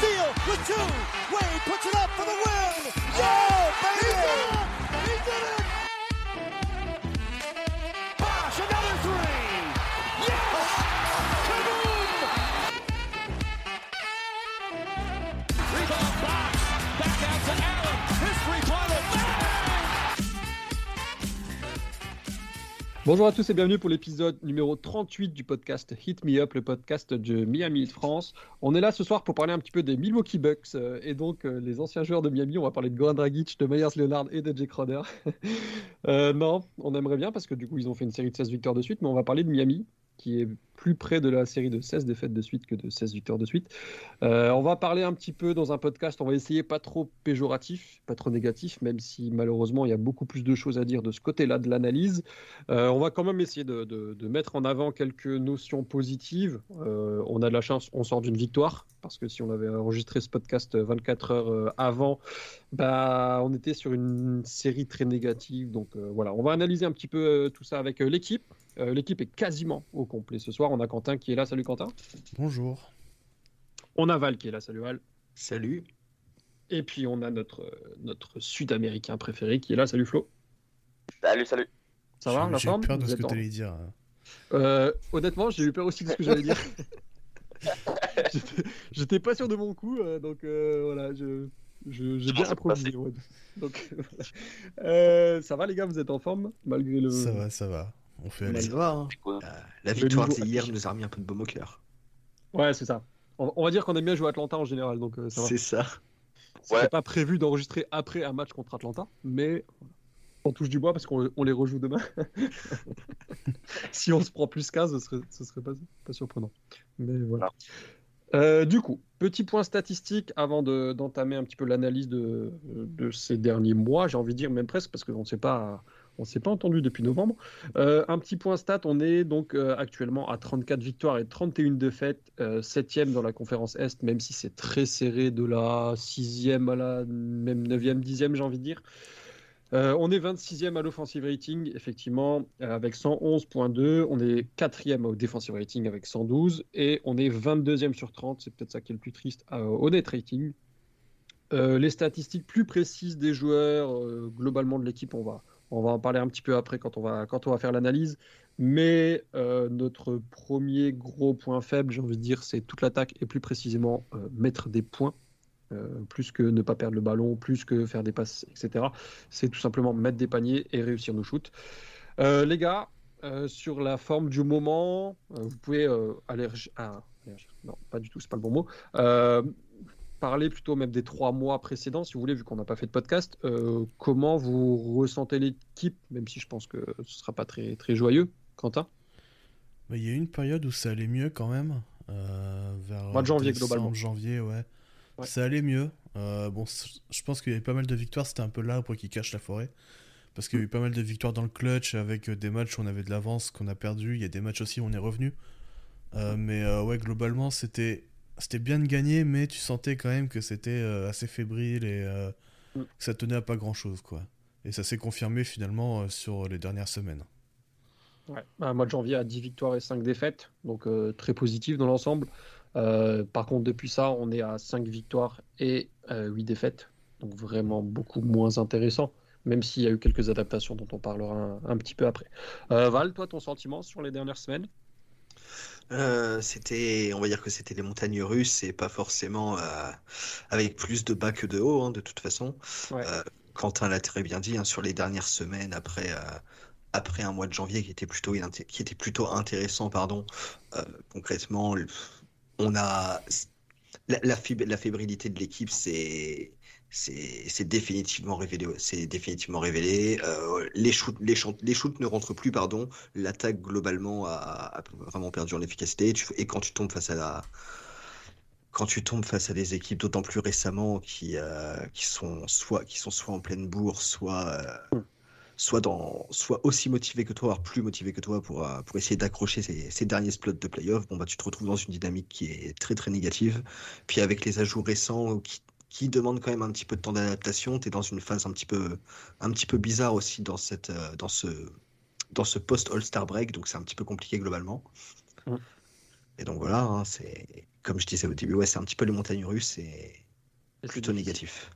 steal with two. Wade puts it up for the win. Yeah, baby! Bonjour à tous et bienvenue pour l'épisode numéro 38 du podcast Hit Me Up, le podcast de Miami Heat France. On est là ce soir pour parler un petit peu des Milwaukee Bucks euh, et donc euh, les anciens joueurs de Miami. On va parler de Goran Dragic, de Myers Leonard et de Jake Crowder. Euh, non, on aimerait bien parce que du coup ils ont fait une série de 16 victoires de suite, mais on va parler de Miami qui est plus près de la série de 16 défaites de suite que de 16 victoires de suite. Euh, on va parler un petit peu dans un podcast, on va essayer pas trop péjoratif, pas trop négatif, même si malheureusement il y a beaucoup plus de choses à dire de ce côté-là de l'analyse. Euh, on va quand même essayer de, mettre en avant quelques notions positives. Euh, on a de la chance, on sort d'une victoire, parce que si on avait enregistré ce podcast 24 heures avant, bah, on était sur une série très négative. Donc voilà, on va analyser un petit peu tout ça avec l'équipe. Euh, l'équipe est quasiment au complet ce soir. On a Quentin qui est là. Salut Quentin. Bonjour. On a Val qui est là. Salut Val. Salut. Et puis on a notre, notre Sud-Américain préféré qui est là. Salut Flo. Salut, salut. Ça va la J'ai eu forme peur de Vous ce que tu allais dire. hein. Euh, honnêtement, j'ai eu peur aussi de ce que j'allais dire. J'étais- pas sûr de mon coup, euh, donc euh, voilà, je, j'ai bien improvisé. ouais. Donc, voilà. Euh, ça va les gars, vous êtes en forme malgré le. Ça va, ça va. On fait Mal aller. Hein. Quoi Euh, la victoire d'hier nous a remis un peu de baume au cœur. Ouais, c'est ça. On, on va dire qu'on aime bien jouer Atlanta en général, donc euh, ça va. C'est ça. C'était Ouais. pas prévu d'enregistrer après un match contre Atlanta, mais on touche du bois parce qu'on on les rejoue demain. si on se prend plus 15, ce serait, ce serait pas, pas surprenant. Mais voilà. Euh, du coup, petit point statistique avant de- d'entamer un petit peu l'analyse de, de ces derniers mois, j'ai envie de dire même presque parce qu'on ne s'est pas, on s'est pas entendu depuis novembre. Euh, un petit point stat, on est donc euh, actuellement à 34 victoires et 31 défaites, euh, 7e dans la conférence Est, même si c'est très serré de la 6e à la même 9e, 10e, j'ai envie de dire. Euh, on est 26e à l'offensive rating, effectivement, avec 111.2. On est 4e au defensive rating avec 112. Et on est 22e sur 30, c'est peut-être ça qui est le plus triste, au net rating. Les statistiques plus précises des joueurs, globalement de l'équipe, on va, on va en parler un petit peu après quand on va, quand on va faire l'analyse. Mais euh, notre premier gros point faible, j'ai envie de dire, c'est toute l'attaque et plus précisément euh, mettre des points. Euh, plus que ne pas perdre le ballon, plus que faire des passes, etc. C'est tout simplement mettre des paniers et réussir nos shoots. Les gars, sur la forme du moment, vous pouvez allergi- ah, non, pas du tout, c'est pas le bon mot. Parler plutôt même des trois mois précédents, si vous voulez, vu qu'on n'a pas fait de podcast. Euh, comment vous ressentez l'équipe, même si je pense que ce sera pas très très joyeux, Quentin? Bah, Il y a eu une période où ça allait mieux quand même. euh, vers Mois de janvier, globalement. janvier, ouais. Ouais. Ça allait mieux. Euh, bon, je pense qu'il y avait pas mal de victoires. C'était un peu l'arbre qui cache la forêt. Parce qu'il y a eu pas mal de victoires dans le clutch avec euh, des matchs où on avait de l'avance qu'on a perdu. Il y a des matchs aussi où on est revenu. Euh, mais ouais, globalement, c'était c'était bien de gagner, mais tu sentais quand même que c'était euh, assez fébrile et euh, Mm. que ça tenait à pas grand chose, quoi. Et ça s'est confirmé finalement euh, sur les dernières semaines. Ouais. Un mois de janvier à 10 victoires et 5 défaites, donc euh, très positif dans l'ensemble. Euh, par contre, depuis ça, on est à 5 victoires et euh, 8 défaites, donc vraiment beaucoup moins intéressant, même s'il y a eu quelques adaptations dont on parlera un, un petit peu après. Euh, Val, toi, ton sentiment sur les dernières semaines? Euh, c'était, on va dire que c'était les montagnes russes et pas forcément euh, avec plus de bas que de haut, hein, de toute façon. Ouais. Euh, Quentin l'a très bien dit, hein, sur les dernières semaines après, après un mois de janvier qui était plutôt, qui était plutôt intéressant, pardon. Concrètement, on a la, la, fib- la fébrilité de l'équipe, c'est c'est définitivement révélé. C'est définitivement révélé. Euh, les shoots, les, les shoots ne rentrent plus, pardon. L'attaque globalement a, a vraiment perdu en efficacité. Tu- et quand tu tombes face à la quand tu tombes face à des équipes d'autant plus récemment qui euh, qui sont soit qui sont soit en pleine bourre, soit euh, soit dans soit aussi motivés que toi, voire plus motivés que toi pour pour essayer d'accrocher ces, ces derniers spots de playoff. Bon bah tu te retrouves dans une dynamique qui est très très négative. Puis avec les ajouts récents qui qui demandent quand même un petit peu de temps d'adaptation, tu es dans une phase un petit peu un petit peu bizarre aussi dans cette euh, dans ce dans ce post All-Star break, donc c'est un petit peu compliqué globalement. Mm. Et donc voilà, hein, c'est comme je disais au début, ouais, c'est un petit peu les montagnes russes et plutôt négatif.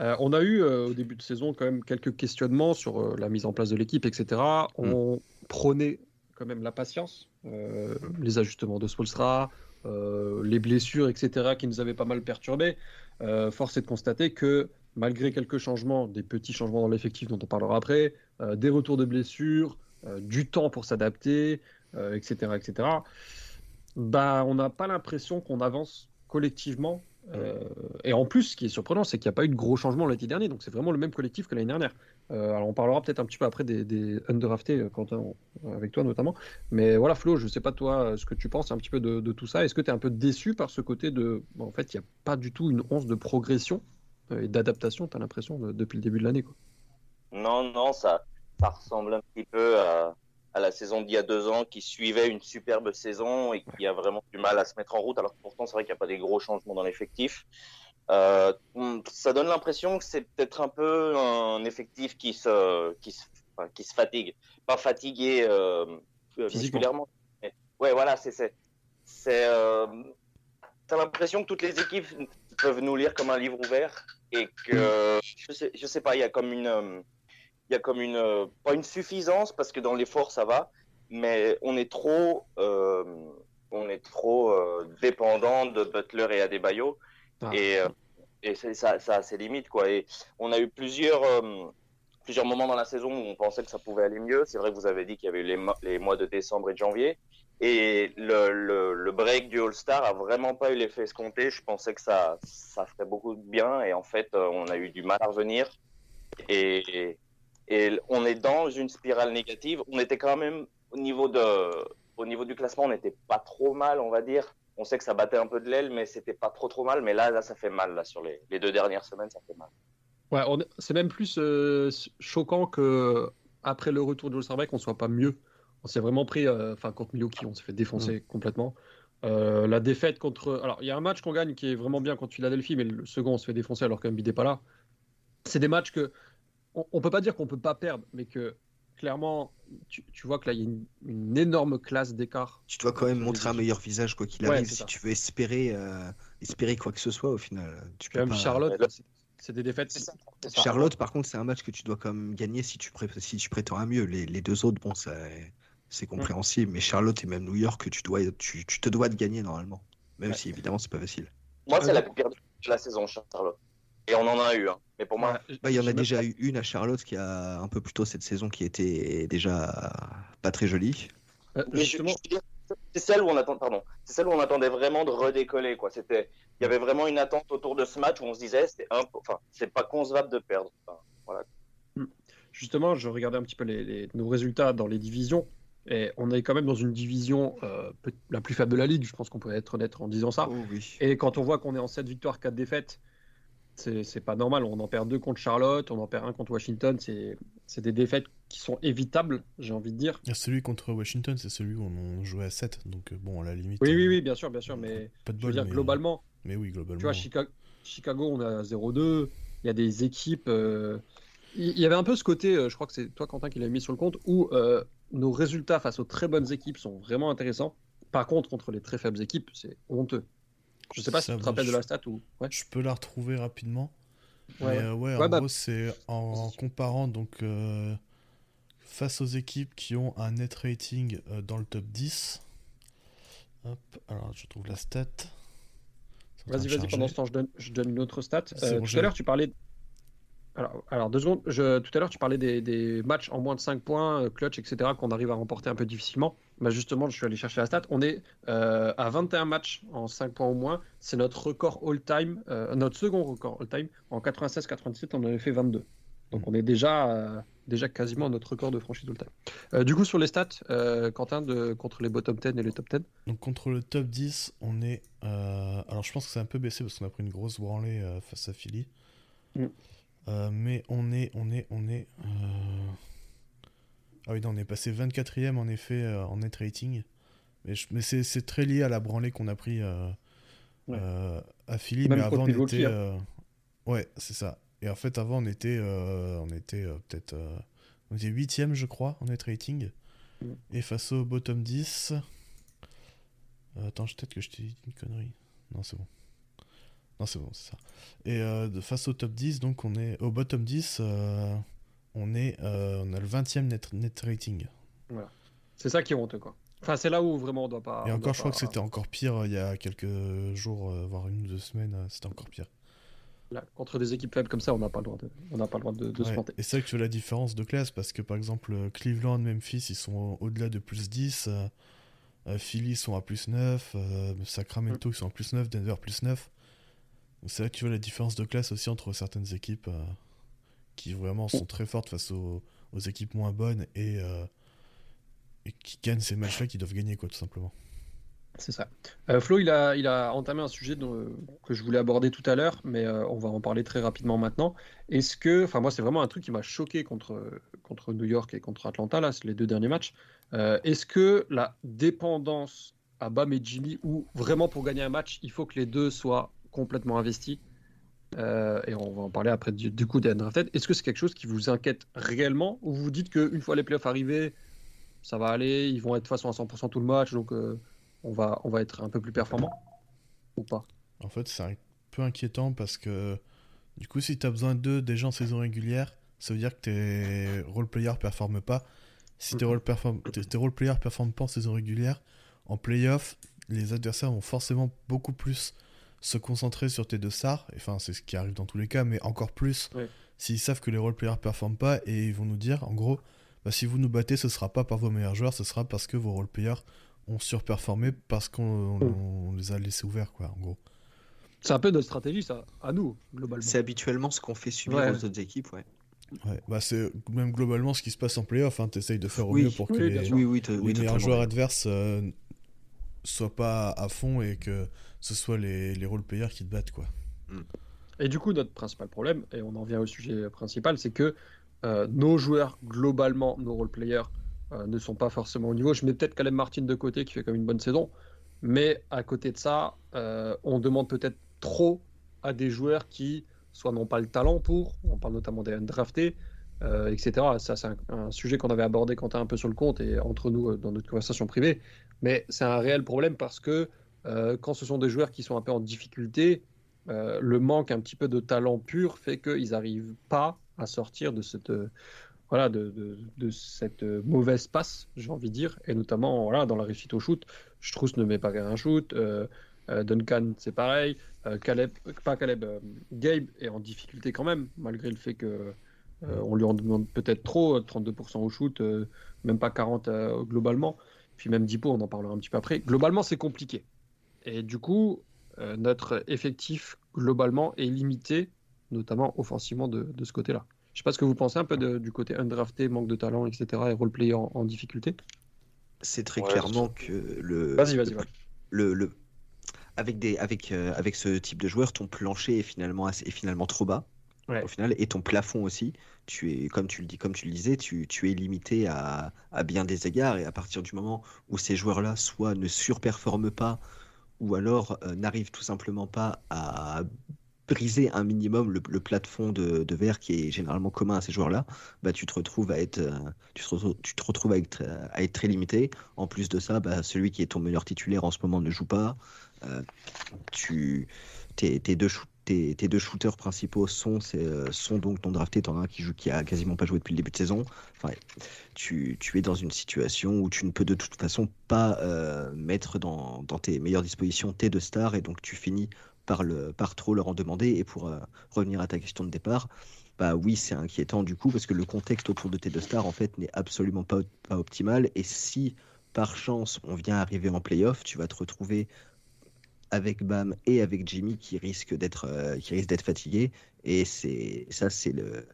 Euh, on a eu euh, au début de saison quand même quelques questionnements sur euh, la mise en place de l'équipe, etc. On prônait quand même la patience, euh, les ajustements de Spolstra, les blessures, etc. qui nous avaient pas mal perturbés. Euh, force est de constater que malgré quelques changements, des petits changements dans l'effectif dont on parlera après, euh, des retours de blessures, euh, du temps pour s'adapter, euh, etc., etc. Bah, on n'a pas l'impression qu'on avance collectivement. Euh, et en plus, ce qui est surprenant, c'est qu'il n'y a pas eu de gros changements l'été dernier, donc c'est vraiment le même collectif que l'année dernière. Euh, alors on parlera peut-être un petit peu après des, des underdraftés, euh, Quentin, avec toi notamment. Mais voilà, Flo, je ne sais pas toi euh, ce que tu penses un petit peu de, de tout ça. Est-ce que tu es un peu déçu par ce côté de. bon, en fait, il n'y a pas du tout une once de progression et d'adaptation, tu as l'impression, de- depuis le début de l'année. Non, non, ça, ça ressemble un petit peu à, à la saison d'il y a deux ans qui suivait une superbe saison et qui a vraiment du mal à se mettre en route. Alors que pourtant, c'est vrai qu'il n'y a pas des gros changements dans l'effectif. Euh, ça donne l'impression que c'est peut-être un peu un effectif qui se, qui se, enfin, qui se fatigue. Pas fatigué euh, Physiquement. musculairement. mais- ouais, voilà, c'est, c'est, c'est, euh, t'as l'impression que toutes les équipes peuvent nous lire comme un livre ouvert et que, je sais, je sais pas, il y a comme une, il y a comme une, pas une suffisance parce que dans l'effort ça va, mais on est trop, euh, on est trop euh, dépendant de Butler et Adebayo Ah. et, euh, et ça, ça a ses limites quoi. Et on a eu plusieurs, euh, plusieurs moments dans la saison où on pensait que ça pouvait aller mieux. C'est vrai que vous avez dit qu'il y avait eu les, mo- les mois de décembre et de janvier. Et le, le, le break du All-Star a vraiment pas eu l'effet escompté. Je pensais que ça, ça ferait beaucoup de bien. Et en fait, euh, on a eu du mal à revenir. Et, et on est dans une spirale négative. On était quand même au niveau, de, au niveau du classement, on n'était pas trop mal, on va dire. On sait que ça battait un peu de l'aile, mais c'était pas trop trop mal. Mais là, là, ça fait mal. Là, sur les, les deux dernières semaines, ça fait mal. Ouais, c'est même plus euh, choquant que après le retour de All-Star Break, on soit pas mieux. On s'est vraiment pris, euh, enfin contre Milwaukee, on s'est fait défoncer complètement. Euh, la défaite contre, alors il y a un match qu'on gagne qui est vraiment bien contre Philadelphie, mais le second on se fait défoncer alors qu'Embiid n'est pas là. C'est des matchs que on, on peut pas dire qu'on peut pas perdre, mais que clairement, tu, tu vois que là il y a une, une énorme classe d'écart. Tu dois quand même montrer un meilleur visage quoi qu'il arrive si ça. tu veux espérer, euh, espérer quoi que ce soit au final. Tu Puis peux même pas- Charlotte, c'est- des défaites. Ça. Charlotte, par contre, c'est un match que tu dois quand même gagner si tu, pré- si tu prétends à mieux. Les, les deux autres, bon, ça, c'est compréhensible, mais Charlotte et même New York, que tu, dois, tu, tu te dois de gagner normalement. Même Ouais. si évidemment, c'est pas facile. Moi, c'est la pire de la saison, Charlotte. Et on en a eu. Hein. Mais pour moi, Bah, il y en a déjà eu une à Charlotte qui a un peu plus tôt cette saison qui était déjà pas très jolie. Euh, justement, c'est celle où on attend, pardon, c'est celle où on attendait vraiment de redécoller, quoi. C'était, il y avait vraiment une attente autour de ce match où on se disait, c'est un, enfin, c'est pas concevable de perdre. Enfin, voilà. Justement, je regardais un petit peu les, les- nos résultats dans les divisions. Et on est quand même dans une division euh, la plus faible de la ligue. Je pense qu'on peut être honnête en disant ça. Oh oui. Et quand on voit qu'on est en 7 victoires, 4 défaites, c'est pas normal. On en perd deux contre Charlotte, on en perd un contre Washington. C'est des défaites qui sont évitables, j'ai envie de dire. Il y a celui contre Washington, c'est celui où on jouait à 7, donc euh, bon, à la limite. Oui, euh, oui, oui, bien sûr, bien sûr. Mais Pas de je veux dire, mais, globalement, mais oui, globalement. tu vois, Chicago, Chicago, on est à 0-2. Il y a des équipes. euh, Il y avait un peu ce côté, je crois que c'est toi, Quentin, qui l'a mis sur le compte, où euh, nos résultats face aux très bonnes équipes sont vraiment intéressants. Par contre, contre les très faibles équipes, c'est honteux. Je sais pas si Ça tu te rappelles de la stat ou. Ouais. Je peux la retrouver rapidement. Ouais. Mais euh, ouais, en bah- gros, c'est en comparant donc euh, face aux équipes qui ont un net rating euh, dans le top 10. Hop, alors je trouve la stat. Vas-y, vas-y, pendant ce temps, je donne, je donne une autre stat. Euh, bon, tout à l'heure, tu parlais. Alors, alors, deux secondes. Je, tout à l'heure, tu parlais des, des matchs en moins de 5 points, euh, clutch, etc., qu'on arrive à remporter un peu difficilement. Bah, justement, je suis allé chercher la stat. On est euh, à 21 matchs en 5 points au moins. C'est notre record all-time, euh, notre second record all-time. En 96-97, on en avait fait 22. Donc, on est déjà, euh, déjà quasiment à notre record de franchise all-time. Du coup, sur les stats, Quentin, de, contre les bottom 10 et les top 10. Donc contre le top 10, on est. Alors je pense que c'est un peu baissé parce qu'on a pris une grosse branlée face à Philly. Mm. Euh, mais on est. On est. On est. euh, Ah oui, non, on est passé 24ème en effet euh, en net rating. Mais, je- mais c'est c'est très lié à la branlée qu'on a pris Ouais. à Philly. Même mais avant on était. hein. Ouais, c'est ça. Et en fait, avant on était. On était peut-être. On était 8ème, je crois, en net rating. Mm. Et face au bottom 10. Euh, attends, peut-être que je t'ai dit une connerie. Non, c'est bon. Non, c'est bon, c'est ça. Et euh, de face au top 10, donc on est au bottom 10, euh, on, est, euh, on a le 20e net, net rating. C'est ça qui est honteux, quoi. Enfin, c'est là où vraiment on doit pas. Et encore, je crois pas- que c'était encore pire il y a quelques jours, voire une ou deux semaines, c'était encore pire. Là, contre des équipes faibles comme ça, on n'a pas le droit de, on n'a pas le droit de, de se planter. Et c'est que tu vois la différence de classe parce que par exemple Cleveland, Memphis, ils sont au- au-delà de plus 10, euh, euh, Philly ils sont à plus 9, euh, Sacramento ils sont à plus 9, Denver plus 9. C'est vrai que tu vois la différence de classe aussi entre certaines équipes euh, qui vraiment sont très fortes face aux, équipes moins bonnes et, euh, et qui gagnent ces matchs-là qui doivent gagner quoi tout simplement. C'est ça. Euh, Flo, il a, il a entamé un sujet que je voulais aborder tout à l'heure, mais on va en parler très rapidement maintenant. Est-ce que, enfin moi, c'est vraiment un truc qui m'a choqué contre, contre New York et contre Atlanta, là, les deux derniers matchs. Est-ce que la dépendance à Bam et Jimmy, ou vraiment pour gagner un match, il faut que les deux soient complètement investis Euh, et on va en parler après du, du coup des undrafted. Est-ce que c'est quelque chose qui vous inquiète réellement ou vous dites qu'une fois les playoffs arrivés, ça va aller, ils vont être de toute façon à 100% tout le match, donc euh, on, va, on va être un peu plus performant Ou pas? En fait, c'est un peu inquiétant parce que du coup, si tu as besoin d'eux déjà en saison régulière, ça veut dire que tes role-players performent pas. Si tes role-players performent pas en saison régulière, en playoff, les adversaires vont forcément beaucoup plus se concentrer sur tes deux stars. Enfin, c'est ce qui arrive dans tous les cas, mais encore plus Ouais. s'ils savent que les role-players performent pas et ils vont nous dire, en gros, bah, si vous nous battez, ce sera pas par vos meilleurs joueurs, ce sera parce que vos role-players ont surperformé parce qu'on on- on les a laissés ouverts, quoi, en gros. C'est un peu notre stratégie, ça, à nous, globalement. C'est habituellement ce qu'on fait subir Ouais. aux autres équipes, ouais. Ouais, bah c'est même globalement ce qui se passe en playoff. Hein, T'essayes de faire au Oui, mieux pour que oui, les, sûr. Oui, oui, te- les oui, meilleurs joueurs adverses euh, soient pas à fond et que ce soit les, les role-players qui te battent. quoi. Et du coup, notre principal problème, et on en vient au sujet principal, c'est que euh, nos joueurs, globalement, nos role-players, euh, ne sont pas forcément au niveau. Je mets peut-être Caleb Martin de côté, qui fait comme une bonne saison, mais à côté de ça, euh, on demande peut-être trop à des joueurs qui, soit n'ont pas le talent pour, on parle notamment des undraftés, euh, etc. Ça, c'est un, un sujet qu'on avait abordé quand un peu sur le compte et entre nous dans notre conversation privée. Mais c'est un réel problème parce que euh, quand ce sont des joueurs qui sont un peu en difficulté, euh, le manque un petit peu de talent pur fait qu'ils n'arrivent pas à sortir de cette, euh, voilà, de, de- cette mauvaise passe, j'ai envie de dire, et notamment voilà, dans la réussite au shoot. Strauss ne met pas un shoot, Duncan c'est pareil, Caleb, pas Caleb, Gabe est en difficulté quand même, malgré le fait que on lui en demande peut-être trop, 32% au shoot, même pas 40 euh, globalement, puis même Dipo, on en parlera un petit peu après. Globalement, c'est compliqué. Et du coup, euh, notre effectif globalement est limité, notamment offensivement de, de ce côté-là. Je sais pas ce que vous pensez un peu de- du côté undrafté, manque de talent, etc. et roleplayer en, en difficulté. C'est très Ouais, clairement que le, Vas-y, vas-y, vas-y. le, le- avec des avec euh, avec ce type de joueur, ton plancher est finalement assez, est finalement trop bas Au final et ton plafond aussi. Tu es comme tu le disais, tu, es limité à, bien des égards et à partir du moment où ces joueurs-là soit ne surperforment pas ou alors euh, n'arrivent tout simplement pas à briser un minimum le, le plafond de, verre qui est généralement commun à ces joueurs-là, bah tu te retrouves à être euh, tu te à être, très limité. En plus de ça, bah, celui qui est ton meilleur titulaire en ce moment ne joue pas. Euh, tu tes, deux shoo- tes, deux shooters principaux euh, sont donc non draftés. T'en as un qui joue qui a quasiment pas joué depuis le début de saison. Enfin, tu, es dans une situation où tu ne peux de toute façon pas euh, mettre dans, tes meilleures dispositions tes deux stars et donc tu finis par trop leur en demander. Et pour euh, revenir à ta question de départ, bah oui, c'est inquiétant du coup parce que le contexte autour de tes deux stars en fait n'est absolument pas, pas optimal. Et si par chance on vient arriver en playoff, tu vas te retrouver avec Bam et avec Jimmy qui risque d'être euh, qui risque d'être fatigué. Et c'est ça, c'est le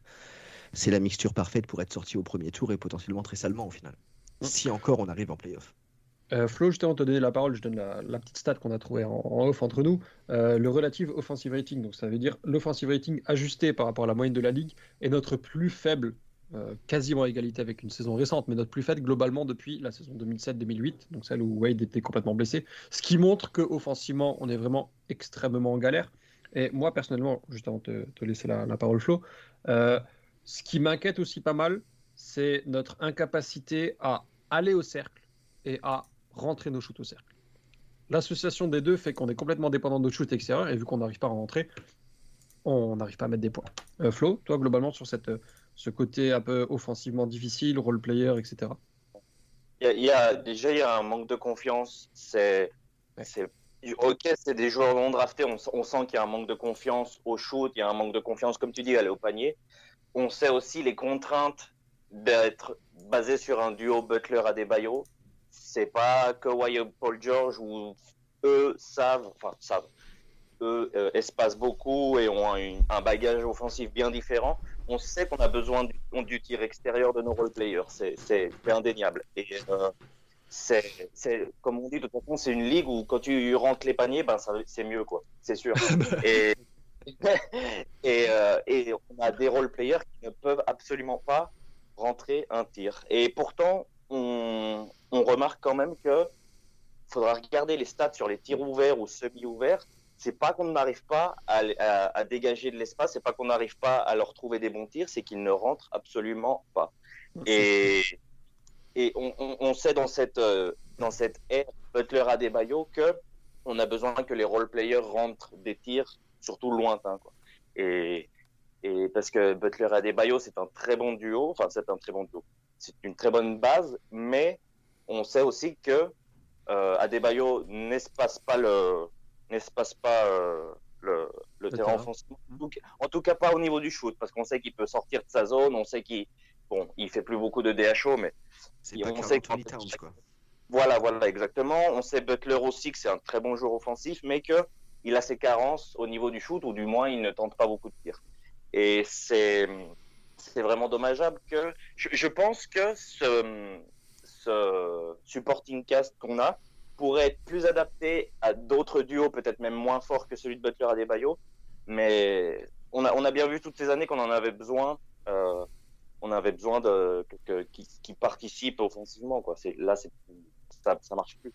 c'est la mixture parfaite pour être sorti au premier tour et potentiellement très salement au final. Si encore on arrive en playoff. Euh, Flo, de te donner la parole, je donne la, la petite stat qu'on a trouvée en, en off entre nous. Euh, le relative offensive rating, donc ça veut dire l'offensive rating ajusté par rapport à la moyenne de la ligue, est notre plus faible, euh, quasiment à égalité avec une saison récente, mais notre plus faible globalement depuis la saison 2007-2008, donc celle où Wade était complètement blessé. Ce qui montre qu'offensivement, on est vraiment extrêmement en galère. Et moi, personnellement, juste avant de te, laisser la, parole, Flo, euh, ce qui m'inquiète aussi pas mal, c'est notre incapacité à aller au cercle et à rentrer nos shoots au cercle. l'association des deux fait qu'on est complètement dépendant de shoot extérieur et vu qu'on n'arrive pas à rentrer, on n'arrive pas à mettre des points. Euh, Flo, toi globalement sur cette, ce côté un peu offensivement difficile, role player, etc. Il y a, il y a- déjà il y a un manque de confiance. C'est, Ouais. ok, c'est des joueurs non draftés. On, on sent qu'il y a un manque de confiance au shoot. Il y a un manque de confiance, comme tu dis, à aller au panier. On sait aussi les contraintes d'être basé sur un duo Butler Adebayo. C'est pas Kawhi et Paul George où eux savent, enfin savent, eux euh, espacent beaucoup et ont un, un bagage offensif bien différent. On sait qu'on a besoin du, du tir extérieur de nos role players. C'est, indéniable. Et euh, c'est, c'est, comme on dit, de toute façon, c'est une ligue où quand tu rentres les paniers, ben c'est mieux, quoi. C'est sûr. et et, euh, et on a des role players qui ne peuvent absolument pas rentrer un tir. Et pourtant, on, on remarque quand même que faudra regarder les stats sur les tirs ouverts ou semi-ouverts. C'est pas qu'on n'arrive pas à, à- à dégager de l'espace, c'est pas qu'on n'arrive pas à leur trouver des bons tirs, c'est qu'ils ne rentrent absolument pas. Et, et on, on- on sait dans cette, euh, dans cette ère Butler Adebayo que on a besoin que les role players rentrent des tirs, surtout lointains. Quoi. Et, et parce que Butler Adebayo, c'est un très bon duo, enfin c'est un très bon duo, c'est une très bonne base, mais on sait aussi que euh, Adebayo n'espace pas le n'espace pas euh, le, le Le terrain terrain. offensif. En tout, cas, en tout cas, pas au niveau du shoot, parce qu'on sait qu'il peut sortir de sa zone, on sait qu'il bon, il fait plus beaucoup de DHO, mais on sait Towns, quoi. voilà, voilà, exactement. On sait Butler aussi que c'est un très bon joueur offensif, mais que il a ses carences au niveau du shoot, ou du moins il ne tente pas beaucoup de tirs. Et c'est c'est vraiment dommageable que je, je pense que ce, ce supporting cast qu'on a pourrait être plus adapté à d'autres duos, peut-être même moins forts que celui de Butler à Bayo. Mais on a, on a bien vu toutes ces années qu'on en avait besoin. euh, on avait besoin de qui, participent offensivement. Quoi. Là, ça, ça marche plus.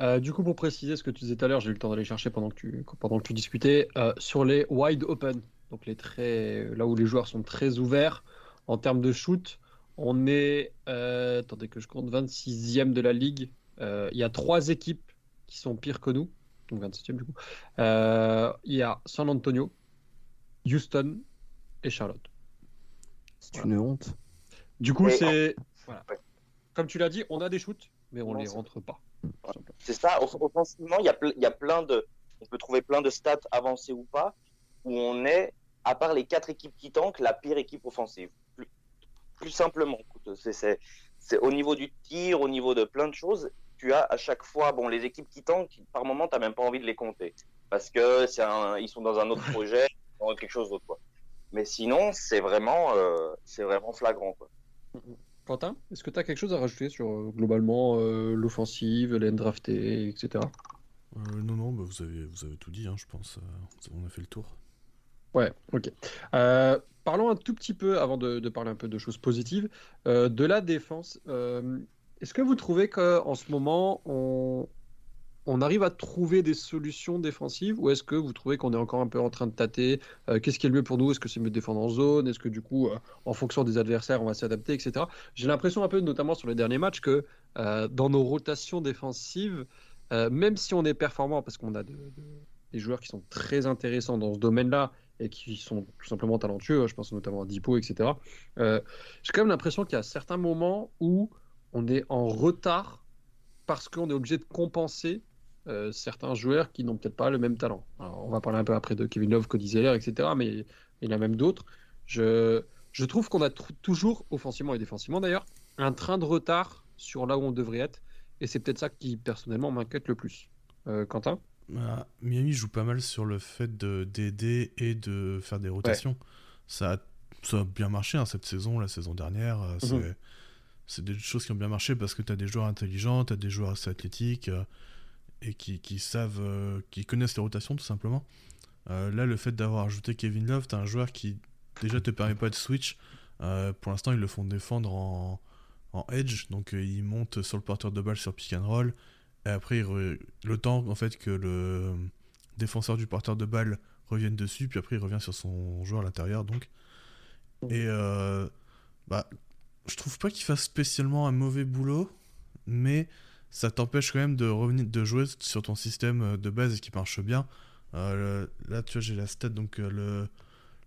Euh, du coup, pour préciser ce que tu disais tout à l'heure, j'ai eu le temps d'aller chercher pendant que tu, pendant que tu discutais, euh, sur les wide open, donc les très, là où les joueurs sont très ouverts en termes de shoot, on est, euh, attendez que je compte, 26e de la ligue. Euh, Il y a trois équipes qui sont pires que nous, donc 27e du coup. Euh, Il y a San Antonio, Houston et Charlotte. C'est une honte. Du coup, c'est, voilà. Ouais. comme tu l'as dit, on a des shoots, mais on Non, les rentre pas. C'est ça. Off- Offensivement, il y a, y a plein de. On peut trouver plein de stats avancées ou pas, où on est, à part les quatre équipes qui tankent, la pire équipe offensive. Plus, plus simplement. Écoute, C'est, c'est, c'est au niveau du tir, au niveau de plein de choses. Tu as à chaque fois, bon, les équipes qui tankent, par moment, tu n'as même pas envie de les compter. Parce que c'est un, ils sont dans un autre projet, dans quelque chose d'autre. Quoi. Mais sinon, c'est vraiment, euh, c'est vraiment flagrant. Quoi. Quentin, est-ce que tu as quelque chose à rajouter sur euh, globalement euh, l'offensive, les draftés, etc. Euh, non, non, bah, vous, avez, vous avez tout dit, hein, je pense. on a fait le tour. Ouais, ok. Euh, parlons un tout petit peu, avant de, de parler un peu de choses positives, euh, de la défense. Euh, Est-ce que vous trouvez qu'en ce moment, on, arrive à trouver des solutions défensives ou est-ce que vous trouvez qu'on est encore un peu en train de tâter Euh, Qu'est-ce qui est le mieux pour nous? Est-ce que c'est mieux de défendre en zone? Est-ce que du coup, euh, en fonction des adversaires, on va s'adapter, etc. J'ai l'impression un peu, notamment sur les derniers matchs, que euh, dans nos rotations défensives, même si on est performant, parce qu'on a de- de- des joueurs qui sont très intéressants dans ce domaine-là et qui sont tout simplement talentueux, je pense notamment à Dipo, etc. J'ai quand même l'impression qu'il y a certains moments où on est en retard parce qu'on est obligé de compenser euh, certains joueurs qui n'ont peut-être pas le même talent. Alors, on va parler un peu après de Kevin Love, Cody Zeller, etc. Mais il y en a même d'autres. Je, je trouve qu'on a toujours, offensivement et défensivement d'ailleurs, un train de retard sur là où on devrait être. Et c'est peut-être ça qui, personnellement, m'inquiète le plus. Euh, Quentin? Bah, Miami joue pas mal sur le fait de- d'aider et de faire des rotations. Ça, a, ça a bien marché hein, cette saison, la saison dernière. euh, c'est- des choses qui ont bien marché parce que tu as des joueurs intelligents, tu as des joueurs assez athlétiques euh, et qui, qui savent, euh, qui connaissent les rotations tout simplement. Euh, là, le fait d'avoir ajouté Kevin Love, tu as un joueur qui déjà te permet pas de switch. Pour l'instant, ils le font défendre en, en edge, donc euh, il monte sur le porteur de balle sur pick and roll. Et après, le temps en fait que le défenseur du porteur de balle revienne dessus, puis après il revient sur son joueur à l'intérieur. Donc, et bah, je trouve pas qu'il fasse spécialement un mauvais boulot, mais ça t'empêche quand même de revenir de jouer sur ton système euh, de base qui marche bien. Euh, là, tu vois, j'ai la stat donc euh, le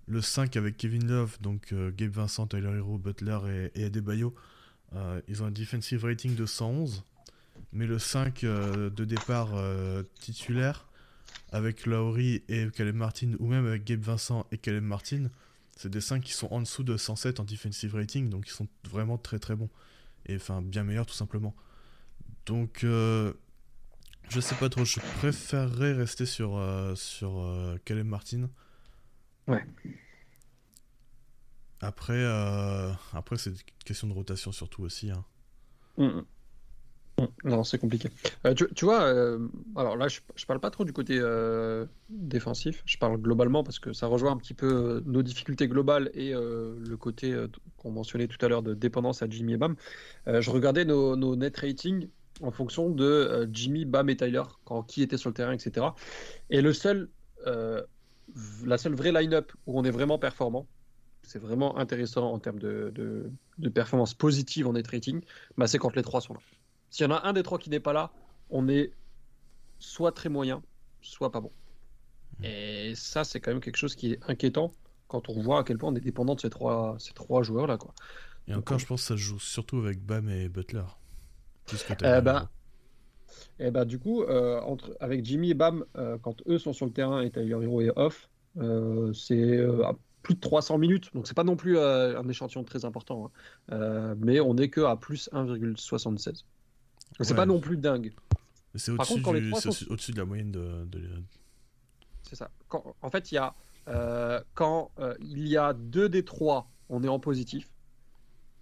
le 5 avec Kevin Love, donc Gabe Vincent, Tyler Hero, Butler et, et Adebayo, ils ont un defensive rating de 111, mais le 5 euh, de départ titulaire avec Lowry et Caleb Martin, ou même avec Gabe Vincent et Caleb Martin, c'est des 5 qui sont en dessous de 107 en defensive rating, donc ils sont vraiment très très bons. Et enfin, bien meilleurs tout simplement. Donc, euh, je sais pas trop, je préférerais rester sur, euh, sur euh, Caleb Martin. Ouais. Après, euh, après c'est une question de rotation surtout aussi. hein. Mm, mm. Mm, Non, c'est compliqué. Euh, tu, vois, euh, alors là, je, je parle pas trop du côté euh, défensif, je parle globalement parce que ça rejoint un petit peu nos difficultés globales et le côté qu'on mentionnait tout à l'heure de dépendance à Jimmy et Bam. Je regardais nos, net ratings en fonction de Jimmy, Bam et Tyler, quand qui était sur le terrain, etc. Et le seul, la seule vraie line-up où on est vraiment performant, c'est vraiment intéressant en termes de performance positive en net rating, bah, c'est quand les trois sont là. S'il y en a un des trois qui n'est pas là, on est soit très moyen, soit pas bon. Et ça, c'est quand même quelque chose qui est inquiétant quand on voit à quel point on est dépendant de ces trois, ces trois joueurs-là. Quoi. Et Donc, encore, on- je pense que ça se joue surtout avec Bam et Butler. Eh ben, Hero. Et bah, du coup, euh, entre, avec Jimmy et Bam, euh, quand eux sont sur le terrain et Tyler Hero est off, euh, c'est euh, à plus de 300 minutes. Donc, c'est pas non plus euh, un échantillon très important. hein. Euh, mais on n'est que à plus 1,76. C'est Ouais. pas non plus dingue. C'est au-dessus du- sont- au- de la moyenne de, de- C'est ça. Quand- en fait, il y a euh, quand euh, il y a deux des trois, on est en positif.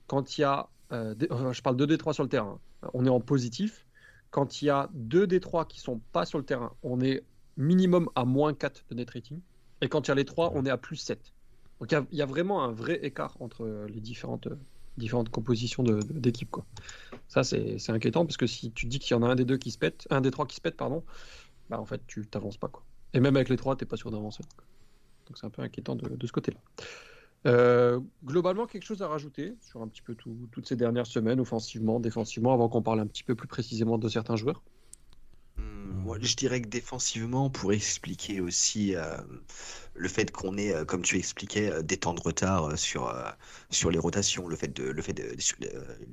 Quand il y a, euh, des- enfin, je parle deux des trois sur le terrain, hein, on est en positif. Quand il y a deux des trois qui sont pas sur le terrain, on est minimum à moins 4 de net rating. Et quand il y a les trois, on est à plus 7. Donc il y y, a vraiment un vrai écart entre les différentes, euh, différentes compositions de- de- d'équipe. quoi. Ça, c'est c'est inquiétant parce que si tu dis qu'il y en a un des deux qui se pète, un des trois qui se pète, pardon, bah en fait, tu t'avances pas. Quoi. Et même avec les trois, t'es pas sûr d'avancer. Donc c'est un peu inquiétant de, de ce côté-là. Euh, globalement, quelque chose à rajouter sur un petit peu tout- toutes ces dernières semaines, offensivement, défensivement, avant qu'on parle un petit peu plus précisément de certains joueurs? Hum, Moi, je dirais que défensivement, pour expliquer aussi euh, le fait qu'on ait, euh, comme tu expliquais, euh, des temps de retard sur, sur les rotations, le fait de, le fait de,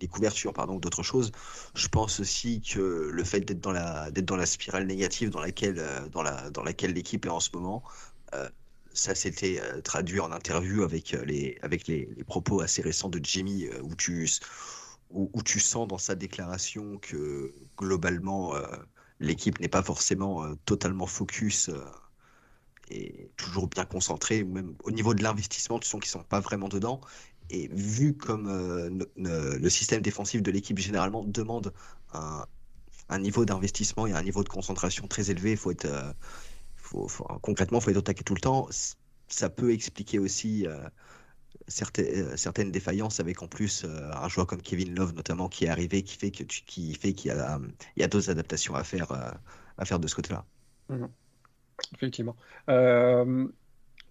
les, couvertures, pardon, d'autres choses. Je pense aussi que le fait d'être dans la, dans la spirale négative dans laquelle, dans la, dans laquelle l'équipe est en ce moment, ça s'était traduit en interview avec les, avec les, propos assez récents de Jimmy, où tu, où, tu sens dans sa déclaration que globalement, l'équipe n'est pas forcément euh, totalement focus euh, et toujours bien concentrée. Même au niveau de l'investissement, tu sens qu'ils sont pas vraiment dedans. Et vu comme euh, le système défensif de l'équipe généralement demande un, niveau d'investissement et un niveau de concentration très élevé, il faut être euh, faut, faut- concrètement, être au taquet tout le temps. Ça peut expliquer aussi certaines, euh, certaines défaillances avec en plus euh, un joueur comme Kevin Love notamment qui est arrivé, qui fait qu'il y a, y a d'autres adaptations à faire, euh, à faire de ce côté-là. Effectivement. Euh,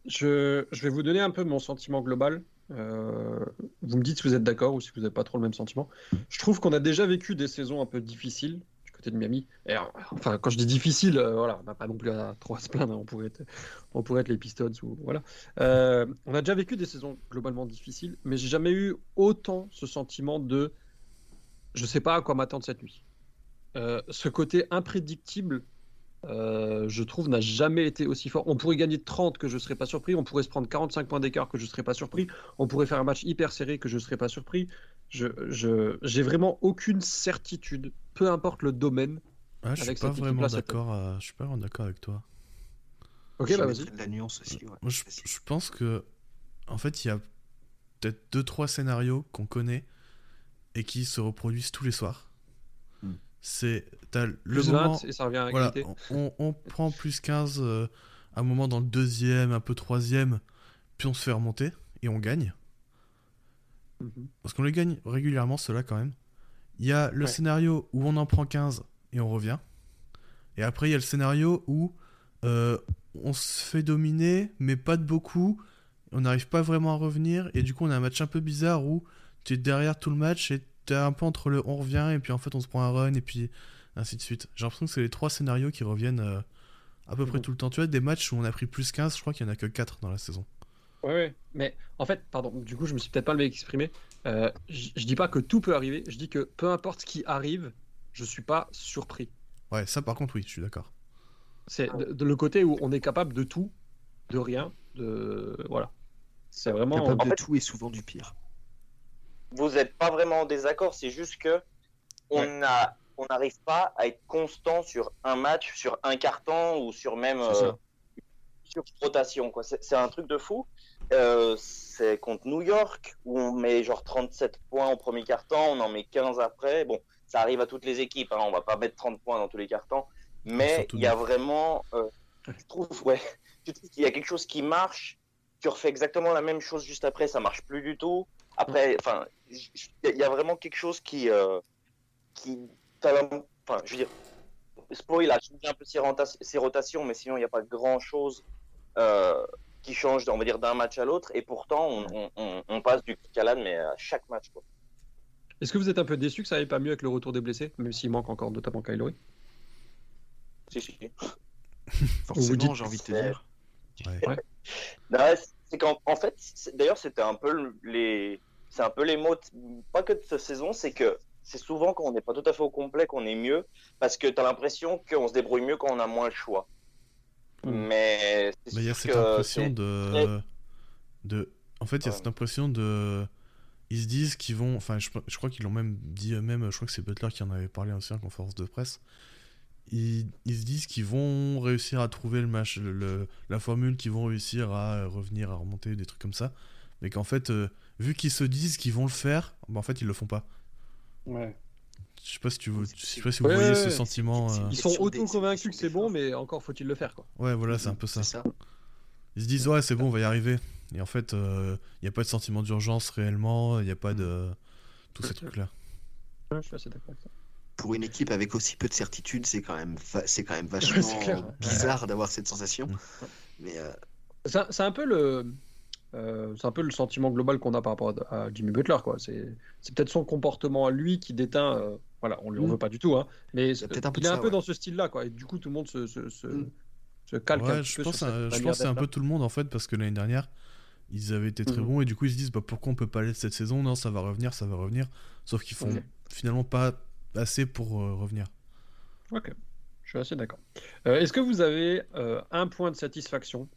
je, je vais vous donner un peu mon sentiment global. Vous me dites si vous êtes d'accord ou si vous n'avez pas trop le même sentiment. Je trouve qu'on a déjà vécu des saisons un peu difficiles de Miami. Et, enfin, quand je dis difficile, euh, voilà, on n'a pas non plus à trop se plaindre. hein. On pourrait être, on pourrait être les Pistons ou voilà. Euh, on a déjà vécu des saisons globalement difficiles, mais j'ai jamais eu autant ce sentiment de je sais pas à quoi m'attendre cette nuit. Euh, ce côté imprédictible je trouve, n'a jamais été aussi fort. On pourrait gagner 30 que je serais pas surpris. On pourrait se prendre 45 points d'écart que je serais pas surpris. On pourrait faire un match hyper serré que je serais pas surpris. Je, je, j'ai vraiment aucune certitude, peu importe le domaine. Ah, je suis pas vraiment d'accord. euh, Je suis pas vraiment d'accord avec toi. Ok, bah vas-y. la nuance aussi. ouais. Moi, je, je pense que, en fait, il y a peut-être deux trois scénarios qu'on connaît et qui se reproduisent tous les soirs. Hmm. C'est t'as le Plus moment. 20 et ça revient à Voilà, on, on prend plus 15 euh, un moment dans le deuxième, un peu troisième, puis on se fait remonter et on gagne. Parce qu'on les gagne régulièrement, ceux-là quand même. Il y a le Ouais. scénario où on en prend 15 et on revient. Et après, il y a le scénario où euh, on se fait dominer, mais pas de beaucoup. On n'arrive pas vraiment à revenir. Et du coup, on a un match un peu bizarre où tu es derrière tout le match et t'es un peu entre le on revient et puis en fait on se prend un run et puis ainsi de suite. J'ai l'impression que c'est les trois scénarios qui reviennent euh, à peu près tout le temps. Tu vois, des matchs où on a pris plus 15, je crois qu'il y en a que 4 dans la saison. Ouais, ouais. Mais en fait, pardon, du coup, je me suis peut-être pas le exprimé. Euh, je dis pas que tout peut arriver, je dis que peu importe ce qui arrive, je suis pas surpris. Ouais, ça par contre, oui, je suis d'accord. C'est de, de le côté où on est capable de tout, de rien, de. Voilà. C'est vraiment. Capable En de fait- tout et souvent du pire. vous n'êtes pas vraiment en désaccord, c'est juste que on Ouais. a, on n'arrive pas à être constant sur un match, sur un carton ou sur même euh, sur rotation. Quoi. C'est un truc de fou. Euh, c'est contre New York où on met genre 37 points au premier carton, on en met 15 après. Bon, ça arrive à toutes les équipes. Hein, on va pas mettre 30 points dans tous les cartons, mais il y a vraiment, euh, je trouve, ouais, qu'il y a quelque chose qui marche. Tu refais exactement la même chose juste après, ça marche plus du tout. Après, enfin, il y a vraiment quelque chose qui, euh, qui, enfin, je veux dire, Spo, il a changé un peu ses rotations, mais sinon il n'y a pas grand chose euh, qui change, on va dire, d'un match à l'autre. Et pourtant, on, on- on- on passe du calade, mais à chaque match. Quoi. Est-ce que vous êtes un peu déçu que ça aille pas mieux avec le retour des blessés, même s'il manque encore notamment Kylori Si, si. Forcément, dites- j'ai envie de te dire. Ouais. Non, c'est qu'en en fait, c'est- d'ailleurs, c'était un peu le- les, c'est un peu les mots, pas que de cette saison, c'est que c'est souvent quand on n'est pas tout à fait au complet qu'on est mieux, parce que tu as l'impression qu'on se débrouille mieux quand on a moins le choix. Mais Mais il y a cette impression de... de. En fait, il y a Ouais. cette impression de. Ils se disent qu'ils vont. Enfin, je, je crois qu'ils l'ont même dit eux-mêmes. Je crois que c'est Butler qui en avait parlé aussi en conférence de presse. Ils, ils se disent qu'ils vont réussir à trouver le match, le- la formule, qu'ils vont réussir à revenir, à remonter, des trucs comme ça. Mais qu'en fait, euh, vu qu'ils se disent qu'ils vont le faire, bah, en fait, ils le font pas. Ouais. Je sais pas si tu veux, je sais pas si vous Ouais, voyez ouais, ce sentiment. Euh, Ils sont des- auto-convaincus c'est que c'est bon, mais encore faut-il le faire. Quoi. Ouais, voilà, c'est un peu ça. Ils se disent, ouais, c'est bon, on va y arriver. Et en fait, il n'y a pas de sentiment d'urgence réellement, il n'y a pas de. Tous ces trucs-là. Ouais, je suis assez d'accord avec ça. Pour une équipe avec aussi peu de certitude, c'est quand même, c'est quand même vachement bizarre d'avoir cette sensation. Mm. Mais euh, c'est un peu le. Euh, c'est un peu le sentiment global qu'on a par rapport à, à Jimmy Butler. quoi. C'est c'est peut-être son comportement à lui qui déteint. euh, voilà, on lui en Mm. veut pas du tout, hein, mais a peut-être un peu il est un peu ouais. dans ce style-là. quoi. Et du coup, tout le monde se, se, se, Mm. se calque Ouais, je peu pense, sur cette à- je pense que c'est un peu tout le monde en fait, parce que l'année dernière, ils avaient été très Mhm. bons et du coup ils se disent, bah, pourquoi on peut pas aller cette saison? Non, ça va revenir, ça va revenir. Sauf qu'ils font finalement pas assez pour euh, revenir. Ok, je suis assez d'accord. Euh, Est-ce que vous avez euh, un point de satisfaction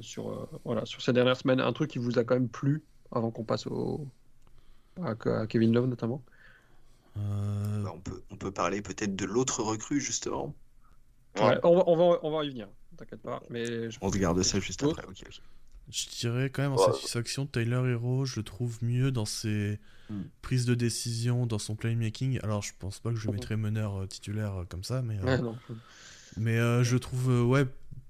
sur, euh, voilà, sur ces dernières semaines, un truc qui vous a quand même plu avant qu'on passe au... à, à Kevin Love notamment? Euh, bah, on, peut, on peut parler peut-être de l'autre recrue, justement. Ouais. Ouais, on, va, on, va, on va y venir, t'inquiète pas. Mais je- On regarde ça juste Autre après. ok, ok. Je dirais quand même en Ouais. satisfaction, Tyler Hero, je le trouve mieux dans ses Hmm. prises de décision, dans son playmaking. Alors je pense pas que je Mhm. mettrais meneur euh, titulaire euh, comme ça, mais, euh, Ouais, non. mais euh, je trouve, euh, ouais,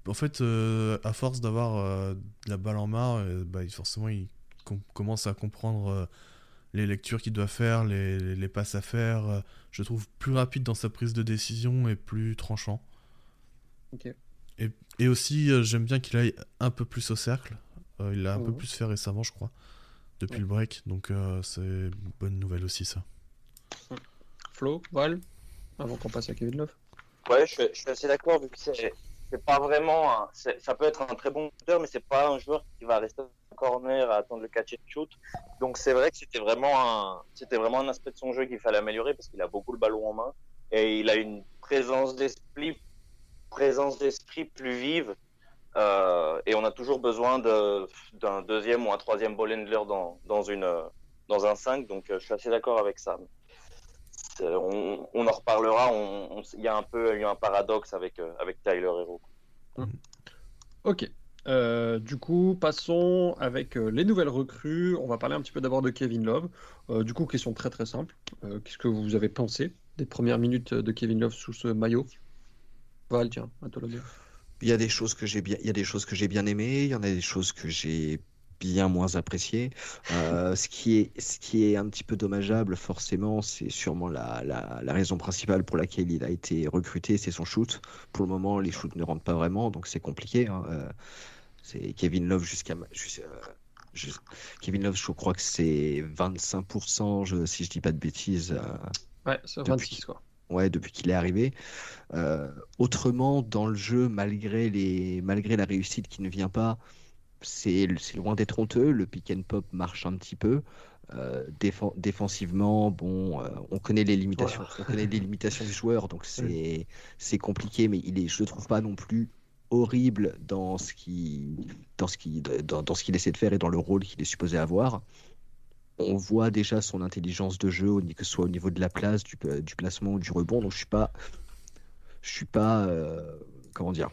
en fait, euh, à force d'avoir euh, la balle en main, euh, bah, forcément il com- commence à comprendre euh, les lectures qu'il doit faire, les, les- les passes à faire. euh, je trouve plus rapide dans sa prise de décision et plus tranchant. Ok. Et, et aussi, euh, j'aime bien qu'il aille un peu plus au cercle. Euh, il l'a un peu Mhm. plus fait récemment, je crois, depuis Ouais. le break. Donc euh, c'est une bonne nouvelle aussi, ça. Flo, Val, avant qu'on passe à Kevin Love Ouais, je, suis- je suis assez d'accord, vu que c'est c'est pas vraiment. un- ça peut être un très bon joueur, mais c'est pas un joueur qui va rester en corner à attendre le catch and shoot. Donc c'est vrai que c'était vraiment un, c'était vraiment un aspect de son jeu qu'il fallait améliorer parce qu'il a beaucoup le ballon en main et il a une présence d'esprit, présence d'esprit plus vive. Euh, et on a toujours besoin d'un deuxième ou un troisième ball handler dans, dans, une, dans un 5, donc euh, je suis assez d'accord avec ça. C'est- On, on en reparlera, il y a un peu a un paradoxe avec, euh, avec Tyler Hero. Ok. Euh, du coup, passons avec euh, les nouvelles recrues. On va parler un petit peu d'abord de Kevin Love. Euh, du coup, question très très simple. Euh, Qu'est-ce que vous avez pensé des premières minutes de Kevin Love sous ce maillot? Val, tiens, à toi l'honneur. Il y a des choses que j'ai bien, il y a des choses que j'ai bien aimées, il y en a des choses que j'ai bien moins appréciées. Euh, ce qui est, ce qui est un petit peu dommageable, forcément, c'est sûrement la, la, la raison principale pour laquelle il a été recruté, c'est son shoot. Pour le moment, les shoots ne rentrent pas vraiment, donc c'est compliqué. hein. Euh, c'est Kevin Love jusqu'à euh, Kevin Love, je crois que c'est 25%, je- si je dis pas de bêtises. Ouais, c'est Depuis- 26 quoi. Ouais, depuis qu'il est arrivé. Euh, autrement, dans le jeu, malgré les, malgré la réussite qui ne vient pas, c'est loin d'être honteux. Le pick and pop marche un petit peu. Euh, défen- défensivement, bon, euh, on connaît les limitations, on connaît les limitations du joueur, donc c'est compliqué, mais il est, je le trouve pas non plus horrible dans ce qui, dans ce qui, dans, dans ce qu'il essaie de faire et dans le rôle qu'il est supposé avoir. On voit déjà son intelligence de jeu, que ce soit au niveau de la place, du, du placement ou du rebond. Donc je suis pas, je suis pas, euh, comment dire,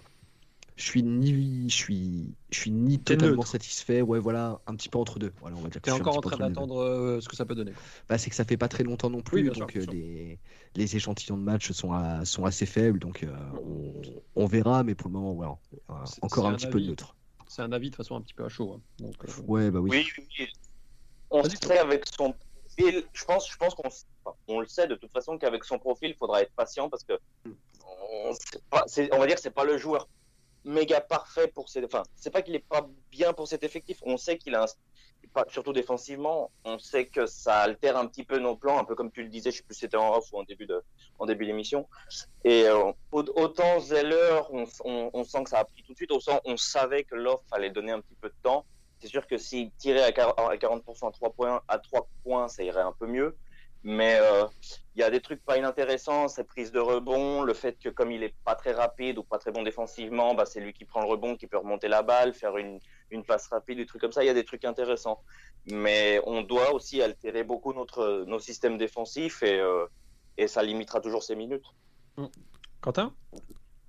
je suis ni, je suis, je suis ni totalement neutre. satisfait. Ouais, voilà, un petit peu entre deux. Voilà, on va dire. T'es encore en train d'attendre euh, ce que ça peut donner. Bah, c'est que ça fait pas très longtemps non plus, Oui, bien sûr, donc euh, les, les échantillons de match sont, à- sont assez faibles, donc euh, on, on verra, mais pour le moment, voilà, encore un un petit peu neutre. C'est un avis de façon un petit peu à chaud. hein. Donc, euh, Ouais, bah oui. Oui, oui. On sait avec son profil, je pense, je pense qu'on enfin, on le sait de toute façon qu'avec son profil, il faudra être patient parce que on, c'est pas- on va dire que c'est pas le joueur méga parfait pour ces. Enfin, c'est pas qu'il est pas bien pour cet effectif. On sait qu'il a un surtout défensivement, on sait que ça altère un petit peu nos plans, un peu comme tu le disais, je sais plus si c'était en off ou en début de, en début d'émission. Et euh, au- autant Zeller, on, sent que ça a pris tout de suite, on savait que l'off fallait donner un petit peu de temps. C'est sûr que s'il tirait à 40% à 40% à 3 points, à 3 points, ça irait un peu mieux. Mais euh, il y a des trucs pas inintéressants, ces prises de rebond, le fait que comme il est pas très rapide ou pas très bon défensivement, bah, c'est lui qui prend le rebond, qui peut remonter la balle, faire une, une passe rapide, des trucs comme ça. Il y a des trucs intéressants. Mais on doit aussi altérer beaucoup notre, nos systèmes défensifs et, euh, et ça limitera toujours ses minutes. Quentin?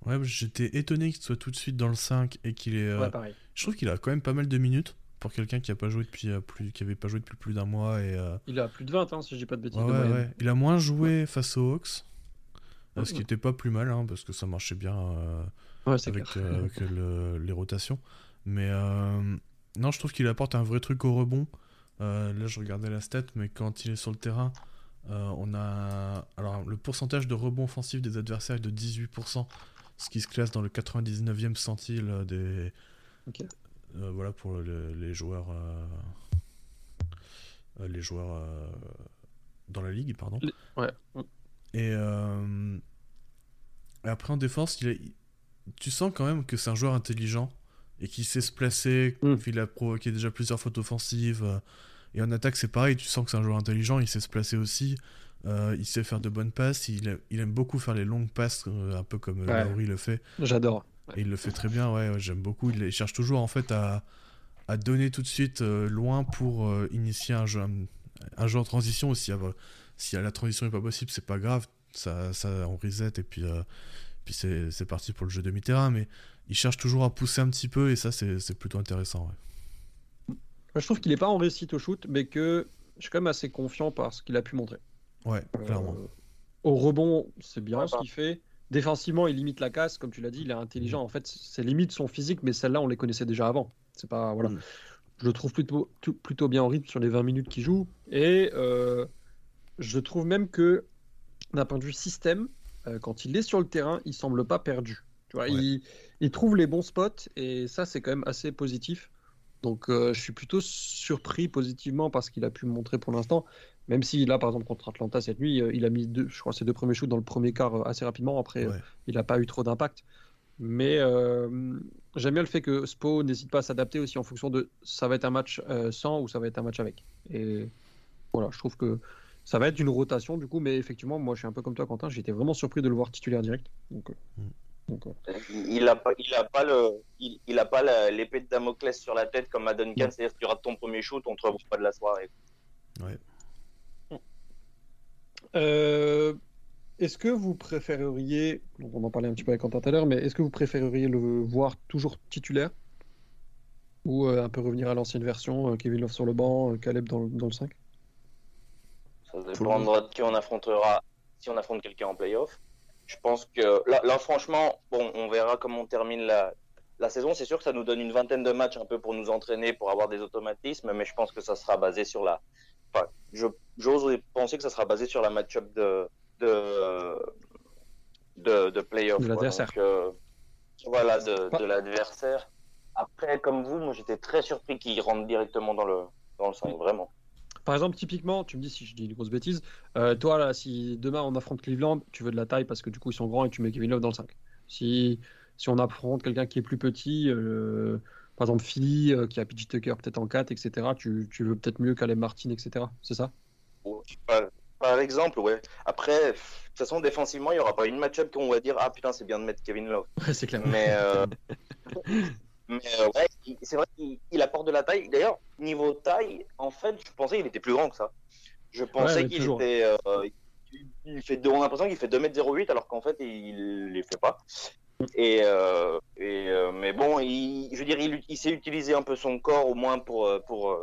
Ouais, j'étais étonné qu'il soit tout de suite dans le 5 et qu'il est. euh, Ouais, pareil. Je trouve qu'il a quand même pas mal de minutes pour quelqu'un qui a pas joué depuis euh, plus, qui avait pas joué depuis plus d'un mois et. euh, Il a plus de 20, hein, si je dis pas de bêtises. Ouais, de ouais, moyenne. ouais. Il a moins joué face aux Hawks. euh, ce qui était pas plus mal, hein, parce que ça marchait bien euh, avec, clair. euh, avec le- les rotations. Mais non, je trouve qu'il apporte un vrai truc au rebond. Là, je regardais la stat, mais quand il est sur le terrain, on a. Alors, le pourcentage de rebond offensif des adversaires est de 18%, ce qui se classe dans le 99e centile des. Ok. Euh, voilà pour le- les joueurs. euh, euh, les joueurs dans la ligue, pardon. Les- Ouais. Et, après en défense, il tu sens quand même que c'est un joueur intelligent et qui sait se placer. Mm. Il a provoqué déjà plusieurs fautes offensives. et en attaque, c'est pareil. Tu sens que c'est un joueur intelligent. Il sait se placer aussi. euh, il sait faire de bonnes passes. Il, a- il aime beaucoup faire les longues passes, un peu comme Ouais. Lowry le fait. J'adore. Et il le fait très bien. Ouais, ouais, j'aime beaucoup. Il, il cherche toujours en fait à, à donner tout de suite euh, loin pour euh, initier un jeu, un, un jeu en transition aussi. avoir- Si la transition n'est pas possible, c'est pas grave. Ça, ça, on reset et puis, euh, puis c'est c'est parti pour le jeu demi-terrain. Mais il cherche toujours à pousser un petit peu et ça, c'est c'est plutôt intéressant. ouais. Moi, je trouve qu'il est pas en réussite au shoot, mais que je suis quand même assez confiant par ce qu'il a pu montrer. Ouais, clairement. Euh, au rebond, c'est bien ce qu'il fait. Défensivement, il limite la casse, comme tu l'as dit, il est intelligent. En fait, ses limites sont physiques, mais celles-là, on les connaissait déjà avant. C'est pas voilà. Mm. Je le trouve plutôt tout- plutôt bien en rythme sur les 20 minutes qu'il joue, et euh, je trouve même que d'un point de vue système, euh, quand il est sur le terrain, il semble pas perdu. Tu vois, Ouais. il, il trouve les bons spots, et ça, c'est quand même assez positif. Donc, euh, je suis plutôt surpris positivement par ce qu'il a pu montrer pour l'instant. Même si là, par exemple, contre Atlanta cette nuit, euh, il a mis deux, je crois, ses deux premiers shoots dans le premier quart euh, assez rapidement. Après, euh, Ouais. il n'a pas eu trop d'impact. Mais euh, j'aime bien le fait que Spo n'hésite pas à s'adapter aussi en fonction de ça va être un match euh, sans ou ça va être un match avec. Et voilà, je trouve que ça va être une rotation du coup. Mais effectivement, moi, je suis un peu comme toi, Quentin. Été vraiment surpris de le voir titulaire direct. Donc, euh, Mm. donc, euh, Il a pas, il a pas le, il, il a pas l'épée de Damoclès sur la tête comme à Duncan, c'est-à-dire que tu rates ton premier shoot, on te revoit pas de la soirée. Euh, est-ce que vous préféreriez, donc on en parlait un petit peu avec Quentin tout à l'heure, mais est-ce que vous préféreriez le voir toujours titulaire ou euh, un peu revenir à l'ancienne version, euh, Kevin Love sur le banc, euh, Caleb dans, le- dans le 5 Ça dépendra de qui on affrontera, si on affronte quelqu'un en playoff. Je pense que là, là, franchement, bon, on verra comment on termine la, la saison. C'est sûr que ça nous donne une vingtaine de matchs un peu pour nous entraîner, pour avoir des automatismes, mais je pense que ça sera basé sur la. Enfin, je- j'ose penser que ça sera basé sur la match-up de de de, de playoff. De l'adversaire. Euh, voilà, de l'adversaire. après, comme vous, moi j'étais très surpris qu'il rentre directement dans le, dans le 5, vraiment. Par exemple, typiquement, tu me dis si je dis une grosse bêtise, euh, toi là, si demain on affronte Cleveland, tu veux de la taille parce que du coup ils sont grands et tu mets Kevin Love dans le 5. Si, si on affronte quelqu'un qui est plus petit, euh, par exemple Philly, euh, qui a PJ Tucker peut-être en 4, etc., tu, tu veux peut-être mieux qu'Alem Martin, etc. C'est ça? Par, par exemple, ouais. Après, de toute façon, défensivement, il n'y aura pas une match-up qu'on va dire Ah putain, c'est bien de mettre Kevin Love. C'est clair. Mais, euh, mais euh, ouais, c'est vrai qu'il il apporte de la taille. D'ailleurs, niveau taille, en fait, je pensais qu'il était plus grand que ça. Je pensais Ouais, qu'il était. euh, il- fait deux- on a l'impression qu'il fait 2m08 alors qu'en fait, il les fait pas. Et, euh, et euh, mais bon, il, je veux dire, il, il sait utiliser un peu son corps au moins pour, euh, pour,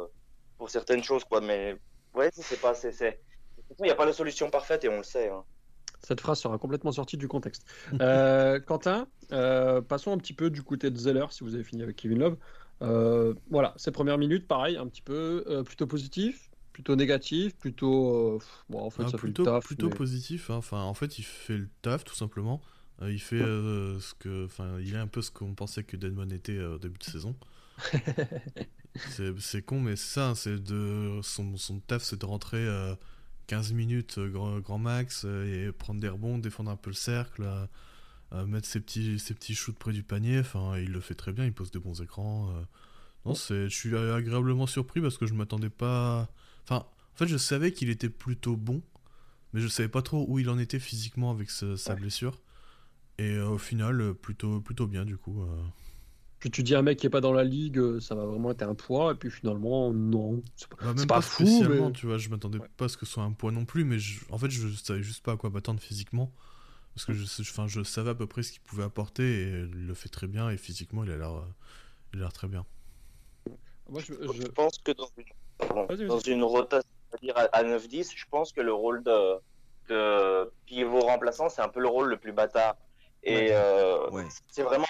pour certaines choses, quoi. Mais ouais, c'est pas. c'est c'est- Il n'y a pas de solution parfaite et on le sait. hein. Cette phrase sera complètement sortie du contexte. Euh, Quentin, euh, passons un petit peu du côté de Zeller, si vous avez fini avec Kevin Love. Euh, voilà, ses premières minutes, pareil, un petit peu euh, plutôt positif, plutôt négatif, plutôt. euh, bon, en fait, Ah, ça plutôt fait le taf. plutôt mais- positif. hein. Enfin, en fait, il fait le taf tout simplement. Euh, il fait euh, ce que, enfin, il est un peu ce qu'on pensait que Deadman était euh, au début de saison. c'est con, mais c'est ça. hein, C'est de son, son taf, c'est de rentrer euh, 15 minutes grand, grand max et prendre des rebonds, défendre un peu le cercle, mettre ses petits ses petits shoots près du panier. Enfin, il le fait très bien. Il pose des bons écrans. Non, c'est, je suis agréablement surpris parce que je m'attendais pas. Enfin, en fait, je savais qu'il était plutôt bon, mais je savais pas trop où il en était physiquement avec ce- sa Ouais. blessure. Et euh, au final, euh, plutôt, plutôt bien du coup. euh. Puis tu dis à un mec qui est pas dans la ligue, ça va vraiment être un poids, et puis finalement, non. C'est pas- Bah, même C'est pas, pas fou, spécialement, mais- tu vois. Je m'attendais Ouais. pas à ce que ce soit un poids non plus, mais je- en fait, je savais juste pas à quoi m'attendre physiquement. Parce que je, enfin, je savais à peu près ce qu'il pouvait apporter et il le fait très bien. Et physiquement, il a l'air, euh, il a l'air très bien. Moi, je, Je je- pense que dans une, pardon, Vas-y, vas-y. dans une rotation à, à 9-10, je pense que le rôle de, de pivot remplaçant, c'est un peu le rôle le plus bâtard. Et Ouais. euh, Ouais. c'est vraiment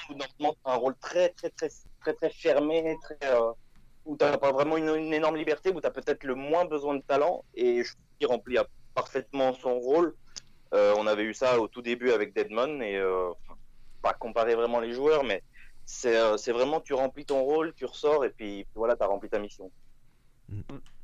un rôle très, très, très, très, très fermé, très, euh, où tu n'as pas vraiment une, une énorme liberté, où tu as peut-être le moins besoin de talent. Et je trouve qu'il remplit parfaitement son rôle. Euh, on avait eu ça au tout début avec Deadmon. Et euh, pas comparer vraiment les joueurs, mais c'est euh, c'est vraiment tu remplis ton rôle, tu ressors, et puis voilà, tu as rempli ta mission.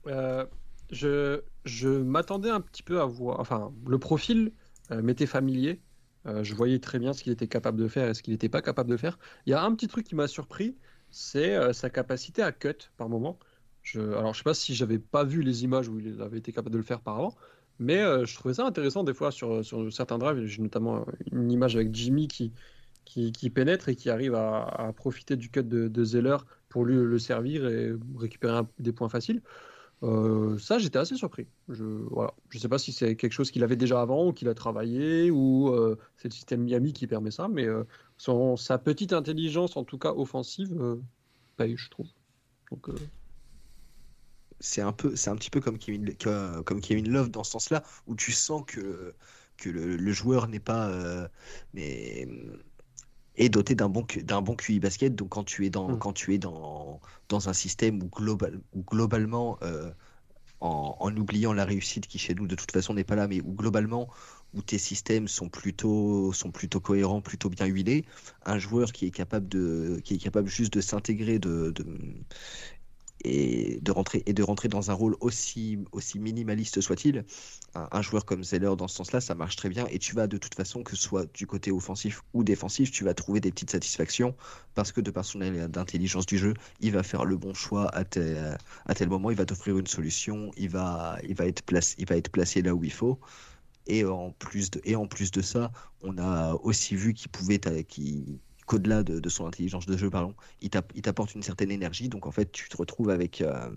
Euh, je, je m'attendais un petit peu à voir. Enfin, le profil euh, m'était familier. Euh, je voyais très bien ce qu'il était capable de faire et ce qu'il n'était pas capable de faire. Il y a un petit truc qui m'a surpris, c'est euh, sa capacité à cut par moment. Je, alors, je sais pas si j'avais pas vu les images où il avait été capable de le faire par avant, mais euh, je trouvais ça intéressant des fois sur, certains drives. J'ai notamment une image avec Jimmy qui, pénètre et qui arrive à, profiter du cut de, Zeller pour lui le servir et récupérer des points faciles. Euh, ça, j'étais assez surpris. Je voilà, je sais pas si c'est quelque chose qu'il avait déjà avant ou qu'il a travaillé ou euh, c'est le système Miami qui permet ça, mais euh, son, sa petite intelligence, en tout cas offensive, paye, je trouve. Donc, c'est un peu, c'est un petit peu comme Kevin, comme Kevin Love dans ce sens-là, où tu sens que, que le, joueur n'est pas, est doté d'un bon, d'un bon QI basket. Donc quand tu es dans, Mm. quand tu es dans, dans un système où, global, où globalement, euh, en, en oubliant la réussite qui chez nous de toute façon n'est pas là, mais où globalement, où tes systèmes sont plutôt, sont plutôt cohérents, plutôt bien huilés, un joueur qui est capable de, qui est capable juste de s'intégrer, de, de- et de rentrer et de rentrer dans un rôle aussi aussi minimaliste soit-il, un, joueur comme Zeller dans ce sens-là, ça marche très bien. Et tu vas de toute façon que ce soit du côté offensif ou défensif, tu vas trouver des petites satisfactions parce que de par son intelligence du jeu, il va faire le bon choix à tel, à tel moment, il va t'offrir une solution, il va il va être placé il va être placé là où il faut. Et en plus de, et en plus de ça, on a aussi vu qu'il pouvait, t'a- qu'il- qu'au-delà de, de son intelligence de jeu, pardon, il t'app- il t'apporte une certaine énergie. Donc en fait, tu te retrouves avec, euh,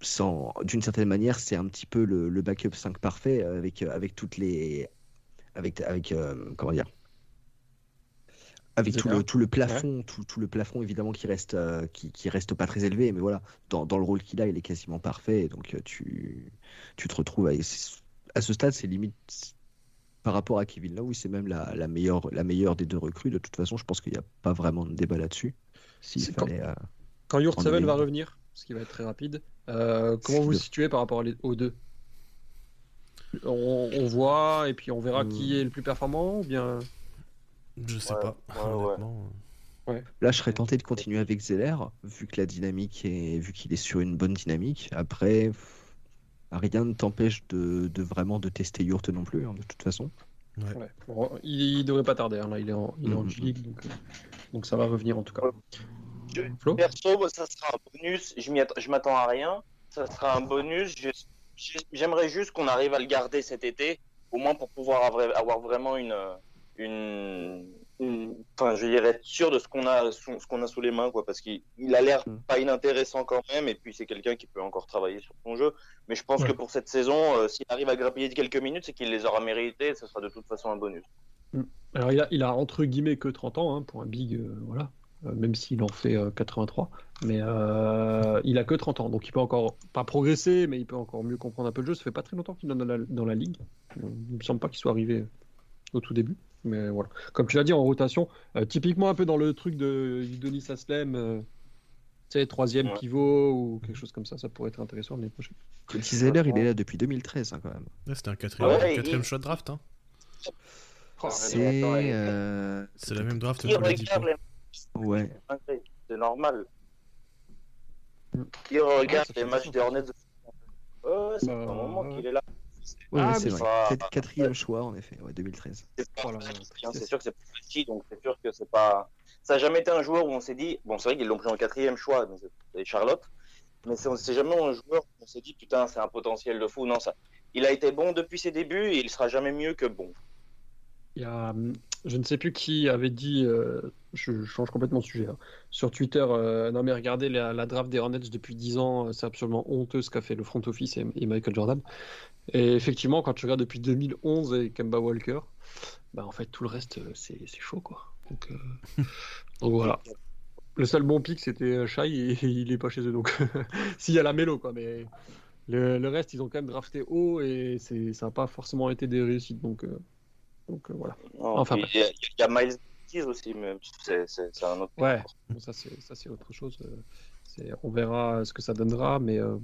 sans, d'une certaine manière, c'est un petit peu le, le backup 5 parfait euh, avec, euh, avec toutes les, avec, avec euh, comment dire, avec tout le, tout le plafond, tout, tout le plafond évidemment qui reste, euh, qui, qui reste pas très élevé, mais voilà, dans, dans le rôle qu'il a, il est quasiment parfait. Donc tu, tu te retrouves à, à ce stade, c'est limite par rapport à Kevin Love, oui, c'est même la, la meilleure, la meilleure des deux recrues. De toute façon, je pense qu'il n'y a pas vraiment de débat là-dessus. S'il quand- fallait, euh, quand Yurt En Seven est- va revenir, ce qui va être très rapide, euh, comment vous vous Le- situez par rapport aux deux? On, on voit et puis on verra Euh. qui est le plus performant ou bien Je sais Ouais, pas, ouais, ouais. honnêtement. Ouais. Là, je serais tenté de continuer avec Zeller, vu que la dynamique est, vu qu'il est sur une bonne dynamique. Après, pff, rien ne t'empêche de, de vraiment de tester Yurt non plus, hein, de toute façon. Ouais. Ouais. Bon, il, il devrait pas tarder. hein, Là, il est en, il est en Mhm. G-League, donc, euh, donc ça va revenir en tout cas. Je- Flo Perso, ça sera un bonus. Je m'attends à rien. Ça sera un bonus. J'aimerais juste qu'on arrive à le garder cet été, au moins pour pouvoir avoir, avoir vraiment une, une, une- enfin, je dirais être sûr de ce qu'on a, sous- ce qu'on a sous les mains, quoi, parce qu'il il a l'air Mm. pas inintéressant quand même, et puis c'est quelqu'un qui peut encore travailler sur son jeu. Mais je pense Ouais. que pour cette saison, euh, s'il arrive à grappiller quelques minutes, c'est qu'il les aura méritées. et Ce sera de toute façon un bonus. Alors, il a, il a entre guillemets que 30 ans hein, pour un big, euh, voilà. Euh, même s'il en fait euh, 83. Mais il a que 30 ans, donc il peut encore pas progresser, mais il peut encore mieux comprendre un peu le jeu. Ça fait pas très longtemps qu'il est dans la, dans la ligue. Il me semble pas qu'il soit arrivé au tout début. Mais voilà. Comme tu l'as dit, en rotation, euh, typiquement un peu dans le truc de Udonis Aslem, euh, tu sais, troisième Ouais. pivot ou quelque chose comme ça, ça pourrait être intéressant l'année prochaine. Zeller, il est là depuis 2013 hein, quand même. Ouais, C'était un quatrième, Ouais, quatrième il- choix de draft. Hein. C'est. et- euh, C'est la même draft Qui que les regarde Ouais. C'est normal. Mm. Qui regarde ça les matchs des Hornets Ouais, c'est Bah, un moment ouais. qu'il est là. Ouais, Ah, ouais, c'est vrai. Quat- Quatrième choix, en effet, ouais, 2013. C'est pas Voilà, c'est sûr que c'est pas petit, donc c'est sûr que c'est pas. Ça n'a jamais été un joueur où on s'est dit, bon, c'est vrai qu'ils l'ont pris en quatrième choix, mais c'est Charlotte, mais c'est c'est jamais un joueur où on s'est dit, putain, c'est un potentiel de fou. Non, ça. Il a été bon depuis ses débuts et il sera jamais mieux que bon. Il y a, hum, je ne sais plus qui avait dit, euh, je change complètement de sujet, hein, sur Twitter, euh, non mais regardez la, la draft des Hornets depuis 10 ans, euh, c'est absolument honteux ce qu'a fait le front office et, et Michael Jordan. Et effectivement, quand tu regardes depuis 2011 et Kemba Walker, bah en fait tout le reste c'est chaud quoi. Donc, euh, donc voilà. Le seul bon pic c'était Shai et, il est pas chez eux donc s'il y a la mélo quoi, mais le, le reste ils ont quand même drafté haut et c'est ça n'a pas forcément été des réussites donc donc euh, voilà. Non, Enfin, puis il y, a- il y a Miles Bridges aussi, mais c'est un autre. Ouais, bon, ça c'est ça c'est autre chose. euh, c'est- on verra ce que ça donnera, mais euh,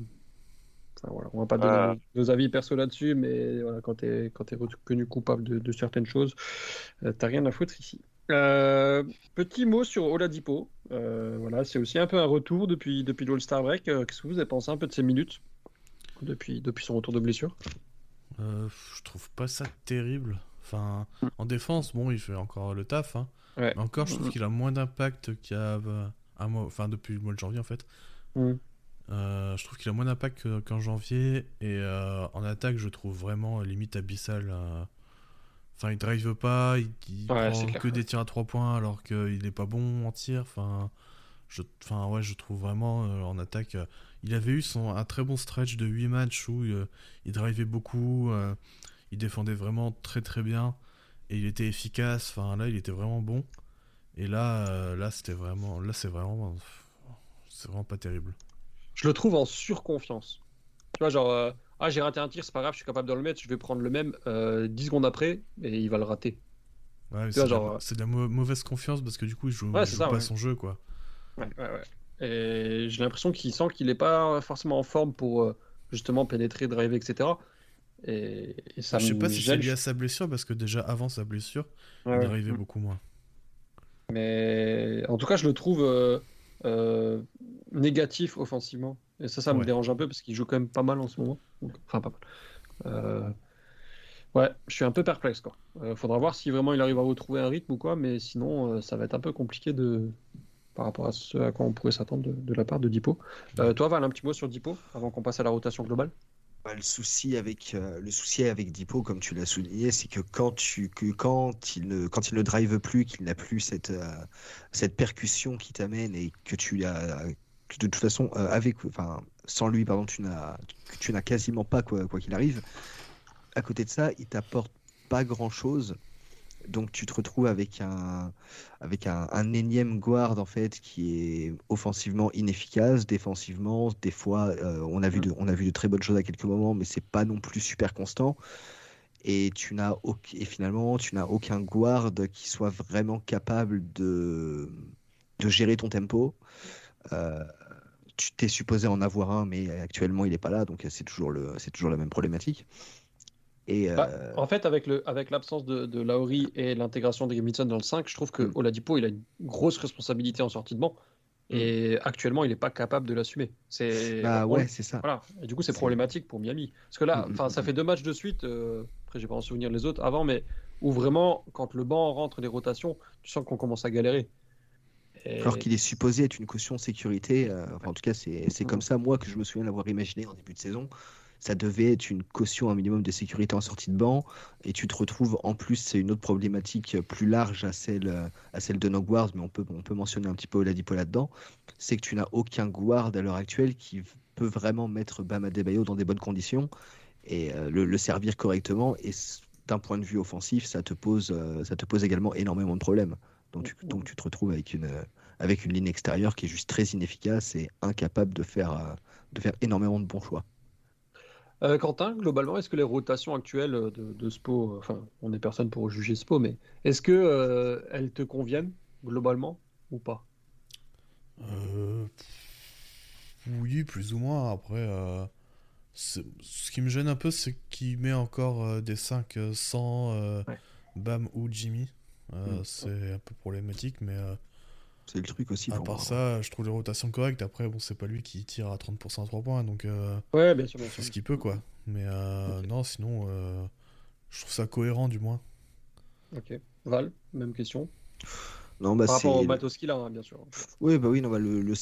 enfin, voilà, on va pas donner nos, avis perso là-dessus, mais voilà, quand t'es quand t'es reconnu coupable de, de certaines choses, euh, t'as rien à foutre ici. Euh, petit mot sur Oladipo. Euh, voilà, c'est aussi un peu un retour depuis depuis l'All-Star break. Euh, Qu'est-ce que vous avez pensé un peu de ces minutes depuis depuis son retour de blessure? Euh, je trouve pas ça terrible. Enfin, en défense, bon, il fait encore le taf. Hein. Ouais. Mais encore, je trouve qu'il a moins d'impact qu'il y a euh, un mois, enfin depuis le mois de janvier en fait. Mm. Euh, je trouve qu'il a moins d'impact que- qu'en janvier et euh, en attaque, je trouve vraiment limite abyssal. euh. Enfin, il drive pas, il, il Ouais, prend que des tirs à 3 points alors qu'il est pas bon en tir. Enfin, je, enfin ouais, je trouve vraiment en attaque. il avait eu son, un très bon stretch de 8 matchs où il drivait beaucoup, il défendait vraiment très très bien et il était efficace. Enfin là, il était vraiment bon. Et là, euh, là c'était vraiment, là c'est vraiment, c'est vraiment pas terrible. Je le trouve en surconfiance. Tu vois, genre, euh, ah, j'ai raté un tir, c'est pas grave, je suis capable de le mettre, je vais prendre le même euh, 10 secondes après, et il va le rater. Ouais, c'est de la- genre, euh, c'est de la mau- mauvaise confiance parce que du coup, il joue, Ouais, il c'est joue ça, pas ouais. son jeu quoi. Ouais, ouais, ouais. Et j'ai l'impression qu'il sent qu'il n'est pas forcément en forme pour euh, justement pénétrer, driver, etc. Et, et ça je sais pas si c'est lié à sa blessure parce que déjà avant sa blessure, Ouais, il ouais. drivait beaucoup moins. Mais en tout cas, je le trouve euh, euh, négatif offensivement. Et ça, ça me Ouais. dérange un peu parce qu'il joue quand même pas mal en ce moment. Donc, enfin, pas mal. Euh, Ouais, je suis un peu perplexe. Quoi. Faudra voir si vraiment il arrive à retrouver un rythme ou quoi, mais sinon, ça va être un peu compliqué de par rapport à ce à quoi on pourrait s'attendre de, de la part de Dipo. Toi, Val, un petit mot sur Dipo avant qu'on passe à la rotation globale? Le souci avec euh, le souci avec Dipo, comme tu l'as souligné, c'est que quand tu que quand il ne quand il ne drive plus, qu'il n'a plus cette euh, cette percussion qui t'amène et que tu as que de toute façon euh, avec enfin sans lui pardon tu n'as tu n'as quasiment pas quoi quoi qu'il arrive. À côté de ça, il t'apporte pas grand chose. Donc tu te retrouves avec un avec un, un énième guard en fait qui est offensivement inefficace, défensivement des fois euh, on a vu de on a vu de très bonnes choses à quelques moments, mais c'est pas non plus super constant. Et tu n'as et finalement tu n'as aucun guard qui soit vraiment capable de de gérer ton tempo. Euh, tu t'es supposé en avoir un, mais actuellement il n'est pas là, donc c'est toujours le c'est toujours la même problématique. Et, Bah, euh, en fait, avec le avec l'absence de, de Lauri et l'intégration de Grimmitson dans le 5, je trouve que Mm. Oladipo il a une grosse responsabilité en sortie de banc et actuellement il n'est pas capable de l'assumer. C'est bah ouais, c'est ça. Voilà. Et du coup, c'est problématique pour Miami. Parce que là, Mm, mm, enfin, ça fait deux matchs de suite. euh, après, j'ai pas en souvenir les autres avant, mais où vraiment, quand le banc rentre les rotations, tu sens qu'on commence à galérer. Et- Alors qu'il est supposé être une caution sécurité, euh, enfin, en tout cas c'est c'est Mm. comme ça moi que je me souviens l'avoir imaginé en début de saison. Ça devait être une caution, un minimum de sécurité en sortie de banc, et tu te retrouves en plus, c'est une autre problématique plus large à celle, à celle de nos guards, mais on peut, on peut mentionner un petit peu Oladipo là-dedans, c'est que tu n'as aucun guard à l'heure actuelle qui peut vraiment mettre Bam Adebayo dans des bonnes conditions et euh, le, servir correctement, et d'un point de vue offensif, ça te pose, euh, ça te pose également énormément de problèmes. Donc tu, donc tu te retrouves avec une, avec une ligne extérieure qui est juste très inefficace et incapable de faire, euh, de faire énormément de bons choix. Euh, Quentin, globalement, est-ce que les rotations actuelles de, de Spo, euh, enfin, on n'est personne pour juger Spo, mais est-ce que euh, elles te conviennent globalement ou pas? Euh, Oui, plus ou moins. Après, euh, ce qui me gêne un peu, c'est qu'il met encore euh, des 5 euh, sans euh, Ouais. Bam ou Jimmy. Euh, Mm. C'est un peu problématique, mais euh, C'est le truc aussi. à pour part moi. ça, je trouve les rotations correctes. Après, bon, c'est pas lui qui tire à 30% à 3 points, donc euh, Ouais, bien sûr, bien sûr. ce qu'il peut, quoi. Mais euh, non, sinon, euh, je trouve ça cohérent, du moins. Ok. Val, même question. Non, bah, Par rapport au matos qu'il a, hein, bien sûr. Oui, bah oui, non, bah, le, le,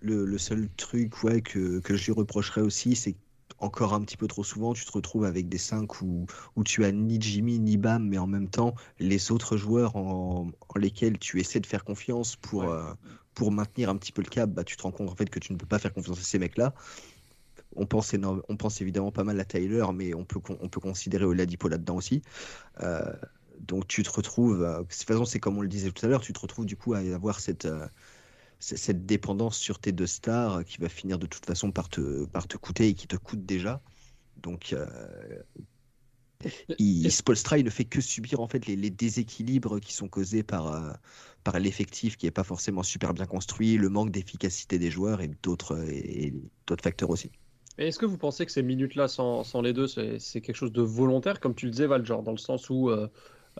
le- le seul truc ouais, que, que je lui reprocherais aussi, c'est encore un petit peu trop souvent, tu te retrouves avec des 5 où, où tu as ni Jimmy ni Bam, mais en même temps, les autres joueurs en, en lesquels tu essaies de faire confiance pour, Ouais. euh, pour maintenir un petit peu le cap, bah, tu te rends compte en fait que tu ne peux pas faire confiance à ces mecs-là. On pense, énorme- on pense évidemment pas mal à Tyler, mais on peut, on peut considérer Oladipo là-dedans aussi. Euh, donc tu te retrouves, euh, de toute façon c'est comme on le disait tout à l'heure, tu te retrouves du coup à avoir cette, cette dépendance sur tes deux stars qui va finir de toute façon par te, par te coûter et qui te coûte déjà. Donc euh, il, Spoelstra il ne fait que subir en fait les, les déséquilibres qui sont causés par, euh, par l'effectif qui n'est pas forcément super bien construit, le manque d'efficacité des joueurs et d'autres et, d'autres facteurs aussi. Est-ce que vous pensez que ces minutes-là, sans, sans les deux, c'est quelque chose de volontaire, comme tu le disais, Val, genre dans le sens où euh,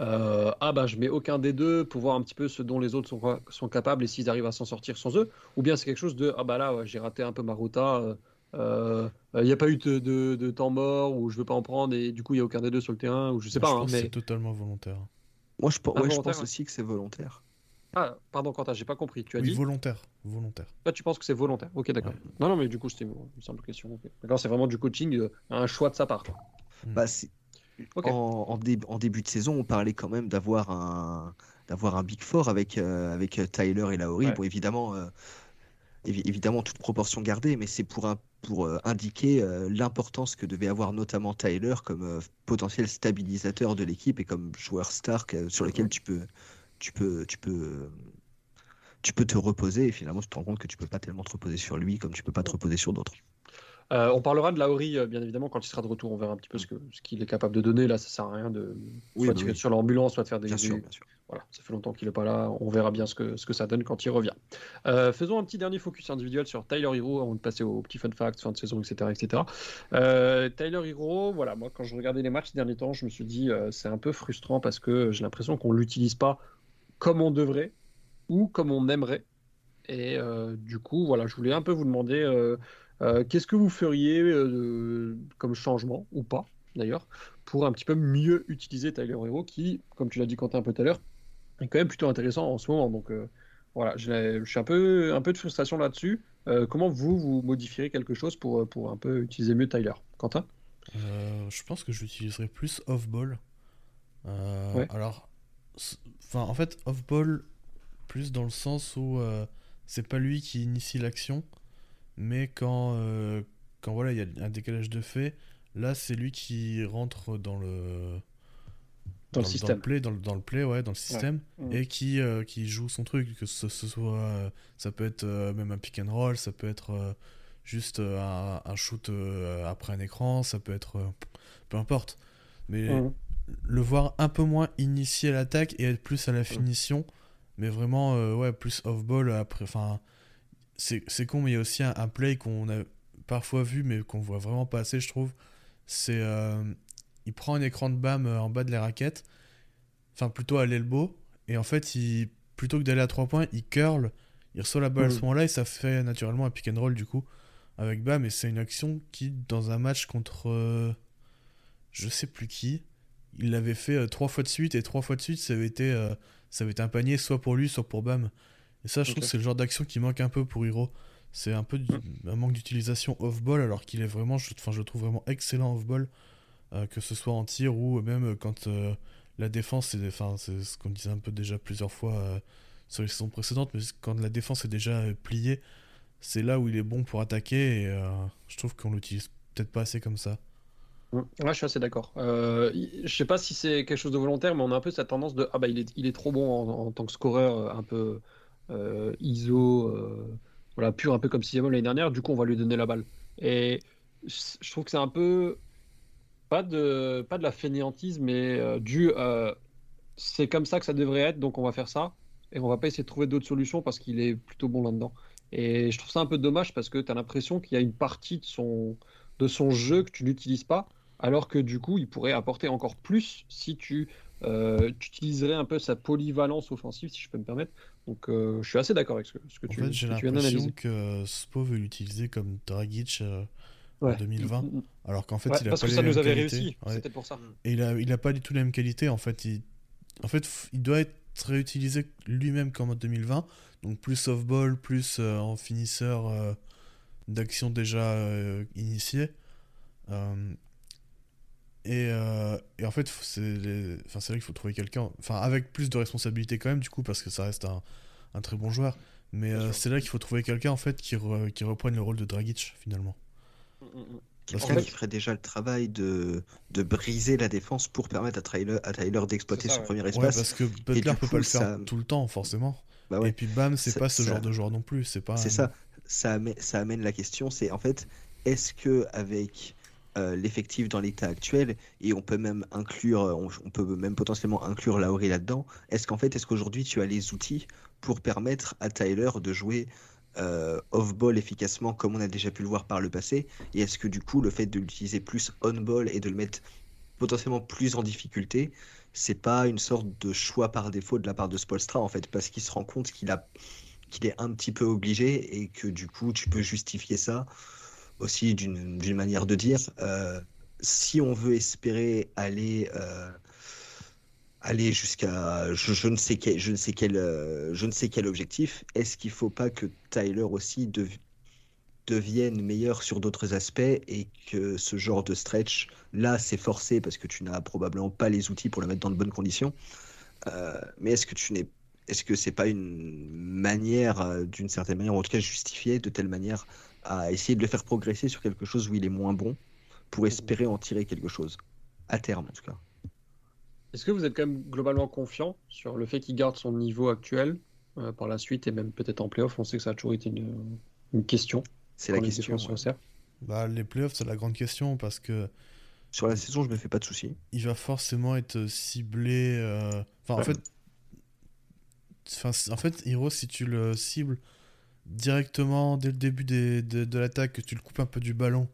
euh, ah bah je mets aucun des deux pour voir un petit peu ce dont les autres sont, sont capables et s'ils arrivent à s'en sortir sans eux, ou bien c'est quelque chose de ah bah là ouais, j'ai raté un peu ma rota, euh, euh, il n'y a pas eu de, de- de temps mort ou je veux pas en prendre et du coup il y a aucun des deux sur le terrain ou je sais Moi, pas, je hein, pense que mais c'est totalement volontaire. Moi je, Ah, ouais, pense aussi que c'est volontaire. ah pardon Quentin, j'ai pas compris, tu as Oui, dit volontaire. Volontaire. Là, tu penses que c'est volontaire. Ok, d'accord. Ouais. Non, non, mais du coup, c'était une simple question. ok. D'accord, c'est vraiment du coaching, euh, un choix de sa part. Bah, en, en dé- en début de saison, on parlait quand même d'avoir un, d'avoir un Big Four avec, euh, avec euh, Tyler et. Ouais. Bon, évidemment, euh, évi- évidemment, toute proportion gardée, mais c'est pour, un, pour euh, indiquer l'importance que devait avoir notamment Tyler comme potentiel stabilisateur de l'équipe et comme joueur star sur lequel tu peux, tu peux, tu peux, tu peux te reposer. Et finalement, tu te rends compte que tu peux pas tellement te reposer sur lui comme tu peux pas te reposer sur d'autres. Euh, on parlera de Lauri, euh, bien évidemment, quand il sera de retour. On verra un petit peu ce que- ce qu'il est capable de donner. Là, ça sert à rien de Oui, soit bah oui. sur l'ambulance, soit de faire des. Bien sûr, bien sûr. Voilà, ça fait longtemps qu'il n'est pas là. On verra bien ce que, ce que ça donne quand il revient. Euh, faisons un petit dernier focus individuel sur Tyler Hero avant de passer aux petits fun facts, fin de saison, etc. etc. Tyler Hero, voilà, moi quand je regardais les matchs ces derniers temps, je me suis dit c'est un peu frustrant parce que j'ai l'impression qu'on l'utilise pas comme on devrait ou comme on aimerait. Et du coup, voilà, je voulais un peu vous demander qu'est-ce que vous feriez euh, comme changement ou pas d'ailleurs pour un petit peu mieux utiliser Tyler Hero qui, comme tu l'as dit Quentin un peu tout à l'heure, est quand même plutôt intéressant en ce moment. Donc euh, voilà, je suis un peu, un peu de frustration là-dessus. Euh, comment vous, vous modifierez quelque chose pour, pour un peu utiliser mieux Tyler? Quentin? Euh, je pense que j'utiliserai plus off-ball. Euh, Ouais. Alors, enfin, en fait, off-ball, plus dans le sens où euh, c'est pas lui qui initie l'action, mais quand, euh, quand voilà, il y a un décalage de fait, là, c'est lui qui rentre dans le Dans le système. play, dans le, dans le play, ouais, dans le système, Mhm. et qui, euh, qui joue son truc, que ce, ce soit, euh, ça peut être euh, même un pick and roll, ça peut être euh, juste euh, un, un shoot euh, après un écran, ça peut être, euh, peu importe. Mais Mhm. le voir un peu moins initier l'attaque et être plus à la finition, mais vraiment, euh, ouais, plus off-ball après, enfin, c'est con, mais il y a aussi un, un play qu'on a parfois vu, mais qu'on voit vraiment pas assez, je trouve. C'est, euh, il prend un écran de BAM euh, en bas de la raquette, enfin plutôt à l'elbow, et en fait, il, plutôt que d'aller à 3 points, il curl, il reçoit la balle à ce Mhm. moment-là, et ça fait naturellement un pick and roll du coup, avec BAM, et c'est une action qui, dans un match contre euh, je sais plus qui, il l'avait fait trois fois de suite, et trois fois de suite, ça avait été, euh, ça avait été un panier soit pour lui, soit pour BAM. Et ça, je trouve que c'est le genre d'action qui manque un peu pour Hiro. C'est un peu du- un manque d'utilisation off-ball, alors qu'il est vraiment, je, enfin, je le trouve vraiment excellent off-ball, euh, que ce soit en tir ou même euh, quand euh, la défense, c'est enfin, ce qu'on disait un peu déjà plusieurs fois euh, sur les saisons précédentes, mais quand la défense est déjà pliée, c'est là où il est bon pour attaquer, et je trouve qu'on l'utilise peut-être pas assez comme ça. Ouais, je suis assez d'accord. Euh, je sais pas si c'est quelque chose de volontaire, mais on a un peu cette tendance de ah bah il est, il est trop bon en, en tant que scoreur, un peu ISO, euh, voilà, pur, un peu comme Siamon l'année dernière. Du coup, on va lui donner la balle. Et je trouve que c'est un peu pas de pas de la fainéantise, mais euh, euh, c'est comme ça que ça devrait être, donc on va faire ça. Et on va pas essayer de trouver d'autres solutions parce qu'il est plutôt bon là-dedans. Et je trouve ça un peu dommage parce que tu as l'impression qu'il y a une partie de son, de son jeu que tu n'utilises pas, alors que du coup, il pourrait apporter encore plus si tu, euh, utiliserais un peu sa polyvalence offensive, si je peux me permettre. Donc euh, je suis assez d'accord avec ce que, ce que En tu, fait, j'ai l'impression que Spo veut l'utiliser comme Dragic euh, Ouais. en 2020, alors qu'en fait, Ouais, il a parce pas que les ça nous avait qualités. réussi, Ouais. c'était pour ça. Et il a, il a pas du tout les mêmes qualités. En fait, il, en fait, il doit être réutilisé lui-même comme en 2020. Donc plus softball, plus euh, en finisseur euh, d'action déjà euh, initié. Euh, et, euh, et en fait, c'est les- enfin, c'est là qu'il faut trouver quelqu'un, enfin avec plus de responsabilité quand même du coup, parce que ça reste un, un très bon joueur. Mais euh, c'est là qu'il faut trouver quelqu'un en fait qui, re- qui reprenne le rôle de Dragic finalement. Parce Quelqu'un que- qui ferait déjà le travail de, de briser la défense pour permettre à Tyler, à Tyler d'exploiter son ouais. premier Ouais, espace. parce que Butler peut coup, pas le faire ça- tout le temps forcément. Bah ouais. Et puis bam, c'est pas ce ça- genre de joueur non plus. C'est pas. C'est ça. Ça amène, ça amène la question, c'est en fait, est-ce que avec euh, l'effectif dans l'état actuel, et on peut même inclure, on, on peut même potentiellement inclure Lauri là-dedans, est-ce qu'en fait, est-ce qu'aujourd'hui tu as les outils pour permettre à Tyler de jouer euh, off-ball efficacement comme on a déjà pu le voir par le passé, et est-ce que du coup le fait de l'utiliser plus on-ball et de le mettre potentiellement plus en difficulté, c'est pas une sorte de choix par défaut de la part de Spolstra en fait, parce qu'il se rend compte qu'il a qu'il est un petit peu obligé et que du coup tu peux justifier ça aussi d'une manière de dire. Euh, si on veut espérer aller euh, aller jusqu'à je, ne sais quel je ne sais quel euh, je ne sais quel objectif, est-ce qu'il faut pas que Tyler aussi dev- devienne meilleur sur d'autres aspects et que ce genre de stretch là c'est forcé parce que tu n'as probablement pas les outils pour le mettre dans de bonnes conditions. Mais est-ce que tu n'es est-ce que c'est pas une manière, d'une certaine manière, en tout cas justifiée de telle manière, à essayer de le faire progresser sur quelque chose où il est moins bon, pour espérer en tirer quelque chose, à terme en tout cas. Est-ce que vous êtes quand même globalement confiant sur le fait qu'il garde son niveau actuel euh, par la suite et même peut-être en playoff? On sait que ça a toujours été une, une question. C'est la les question. se ouais. Bah, les playoffs, c'est la grande question parce que Sur la saison, je me fais pas de soucis. il va forcément être ciblé. euh, Enfin, en fait, enfin, en fait, Hiro, si tu le cibles directement dès le début des- de, de l'attaque, que tu le coupes un peu du ballon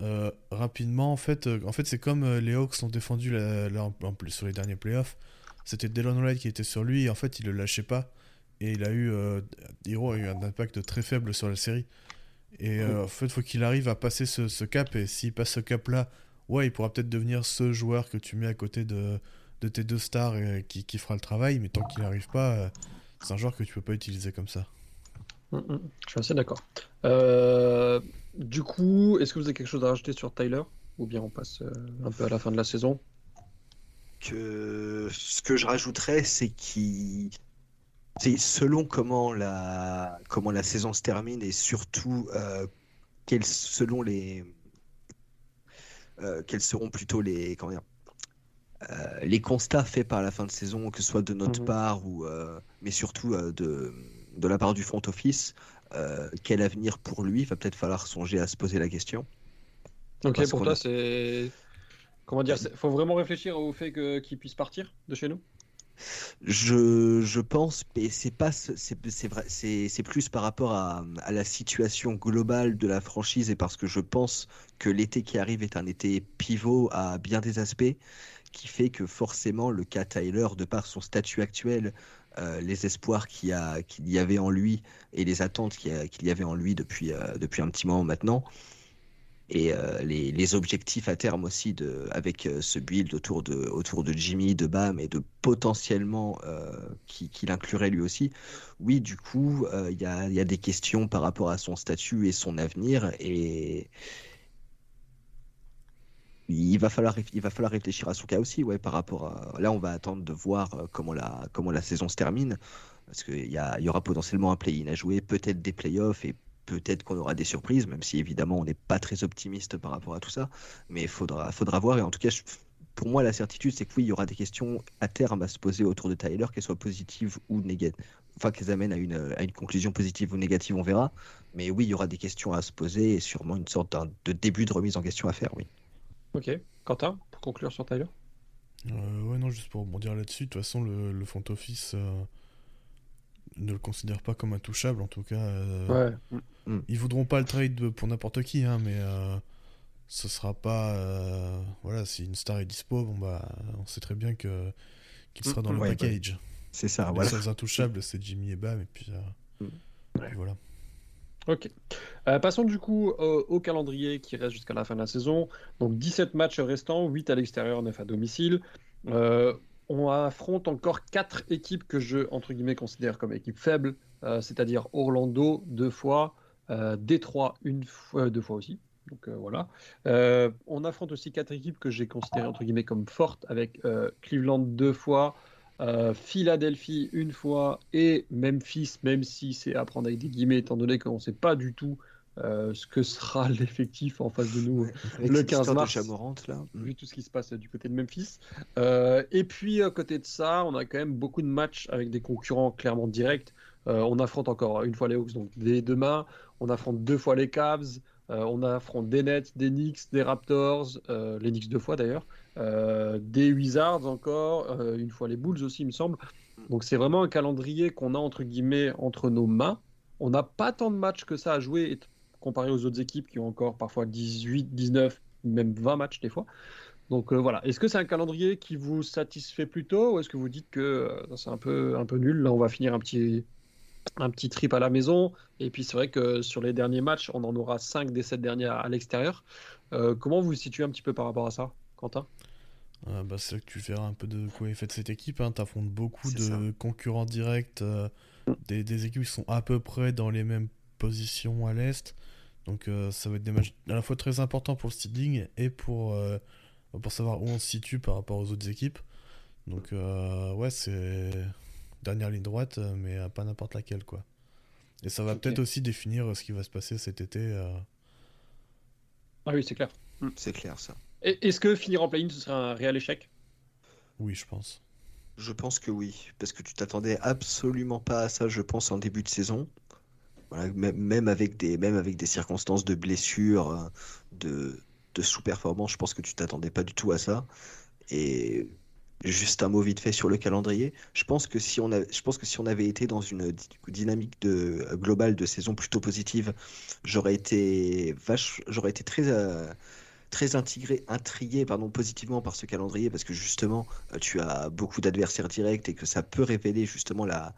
euh, rapidement, en fait, euh, en fait, c'est comme euh, les Hawks l'ont défendu la- la- en, sur les derniers playoffs. C'était Delon Wright qui était sur lui et en fait, il le lâchait pas et il a eu euh, Hiro a eu un impact très faible sur la série. Et euh, en fait, faut qu'il arrive à passer ce, ce cap et s'il passe ce cap-là, ouais, il pourra peut-être devenir ce joueur que tu mets à côté de, de tes deux stars et qui, qui fera le travail, mais tant qu'il n'arrive pas, c'est un joueur que tu peux pas utiliser comme ça. Mm, mm, Je suis assez d'accord. Euh, du coup, est-ce que vous avez quelque chose à rajouter sur Tyler? Ou bien on passe euh, un peu à la fin de la saison? Que ce que je rajouterais, c'est qu'il selon comment la comment la saison se termine et surtout euh, quels selon les euh, quels seront plutôt les comment dire les constats faits par la fin de saison, que ce soit de notre Mhm. part ou mais surtout de de la part du front office, euh, quel avenir pour lui Va peut-être falloir songer à se poser la question. Ok, Parce pour toi, a- c'est. Comment dire Il faut vraiment réfléchir au fait qu'il puisse partir de chez nous? Je, je pense, mais c'est pas, c'est vrai, c'est c'est plus par rapport à, à la situation globale de la franchise et parce que je pense que l'été qui arrive est un été pivot à bien des aspects, qui fait que forcément le cas Tyler, de par son statut actuel, euh, les espoirs qu'il y qu'il avait en lui et les attentes qu'il y, qu'il avait en lui depuis, euh, depuis un petit moment maintenant, et euh, les, objectifs à terme aussi de, avec ce build autour de, autour de Jimmy, de Bam et de potentiellement euh, qui, l'inclurait lui aussi. Oui, du coup, il y a, y a des questions par rapport à son statut et son avenir et il va falloir, il va falloir réfléchir à son cas aussi, ouais, par rapport à... Là, on va attendre de voir euh, comment la, comment la saison se termine, parce qu'il y y aura potentiellement un play-in à jouer, peut-être des playoffs et peut-être qu'on aura des surprises, même si évidemment on n'est pas très optimiste par rapport à tout ça, mais il faudra, faudra voir. Et en tout cas, pour moi, la certitude, c'est que oui, il y aura des questions à terme à se poser autour de Tyler, qu'elles soient positives ou négatives. Enfin, qu'elles amènent à une, à une conclusion positive ou négative, on verra. Mais oui, il y aura des questions à se poser et sûrement une sorte de début de remise en question à faire, oui. Ok. Quentin, pour conclure sur Tyler Euh, ouais, non, juste pour rebondir là-dessus, de toute façon, le, le front office euh, ne le considère pas comme intouchable, en tout cas. euh, Ouais. Ils voudront pas le trade pour n'importe qui, hein, mais euh, ce sera pas. euh, voilà, si une star est dispo, bon bah, on sait très bien que qu'il sera dans le Ouais, package. C'est ça, Les voilà. seuls intouchables, c'est Jimmy et Bam, et puis, euh, Ouais. puis voilà. Ok. Euh, passons du coup au, au calendrier qui reste jusqu'à la fin de la saison. Donc 17 matchs restants, 8 à l'extérieur, 9 à domicile. Euh, on affronte encore 4 équipes que je, entre guillemets, considère comme équipes faibles, euh, c'est-à-dire Orlando deux fois, euh, Détroit une fois, euh, deux fois aussi. Donc euh, voilà. Euh, on affronte aussi quatre équipes que j'ai considérées entre guillemets comme fortes, avec euh, Cleveland deux fois, euh, Philadelphie une fois et Memphis, même si c'est à prendre avec des guillemets, étant donné qu'on ne sait pas du tout euh, ce que sera l'effectif en face de nous Avec Le cette 15 histoire mars. de Jamorant, là. mm. vu tout ce qui se passe du côté de Memphis. Euh, et puis, à côté de ça, on a quand même beaucoup de matchs avec des concurrents clairement directs. Euh, on affronte encore une fois les Hawks, donc dès demain. On affronte deux fois les Cavs. Euh, on affronte des Nets, des Knicks, des Raptors, euh, les Knicks deux fois d'ailleurs, euh, des Wizards encore, euh, une fois les Bulls aussi, il me semble. Donc c'est vraiment un calendrier qu'on a entre guillemets entre nos mains. On n'a pas tant de matchs que ça à jouer comparé aux autres équipes qui ont encore parfois 18, 19, même 20 matchs des fois. Donc euh, voilà, est-ce que c'est un calendrier qui vous satisfait plutôt ou est-ce que vous dites que euh, c'est un peu, un peu nul? Là, on va finir un petit, un petit trip à la maison. Et puis c'est vrai que sur les derniers matchs, on en aura 5 des 7 derniers à, l'extérieur. Euh, comment vous vous situez un petit peu par rapport à ça, Quentin? Euh, bah, c'est là que tu verras un peu de quoi est faite cette équipe. Hein. Tu affrontes beaucoup de ça. concurrents directs, euh, des, des équipes qui sont à peu près dans les mêmes positions à l'Est. Donc euh, ça va être des matchs à la fois très importants pour le seeding et pour, euh, pour savoir où on se situe par rapport aux autres équipes. Donc euh, ouais, c'est dernière ligne droite, mais pas n'importe laquelle. quoi. Et ça va peut-être aussi définir ce qui va se passer cet été. euh. Ah oui, c'est clair. C'est clair, ça. Est-ce que finir en play-in, ce serait un réel échec? Oui, je pense. Je pense que oui, parce que tu t'attendais absolument pas à ça, je pense, en début de saison. Voilà, même, avec des, même avec des circonstances de blessure, euh, de, de sous-performance, je pense que tu t'attendais pas du tout à ça. Et juste un mot vite fait sur le calendrier. Je pense que si on a, je pense que si on avait été dans une dy- dynamique de, globale de saison plutôt positive, j'aurais été vache, j'aurais été très, euh, très intégré, intrigué, pardon, positivement par ce calendrier parce que justement, euh, tu as beaucoup d'adversaires directs et que ça peut révéler justement la,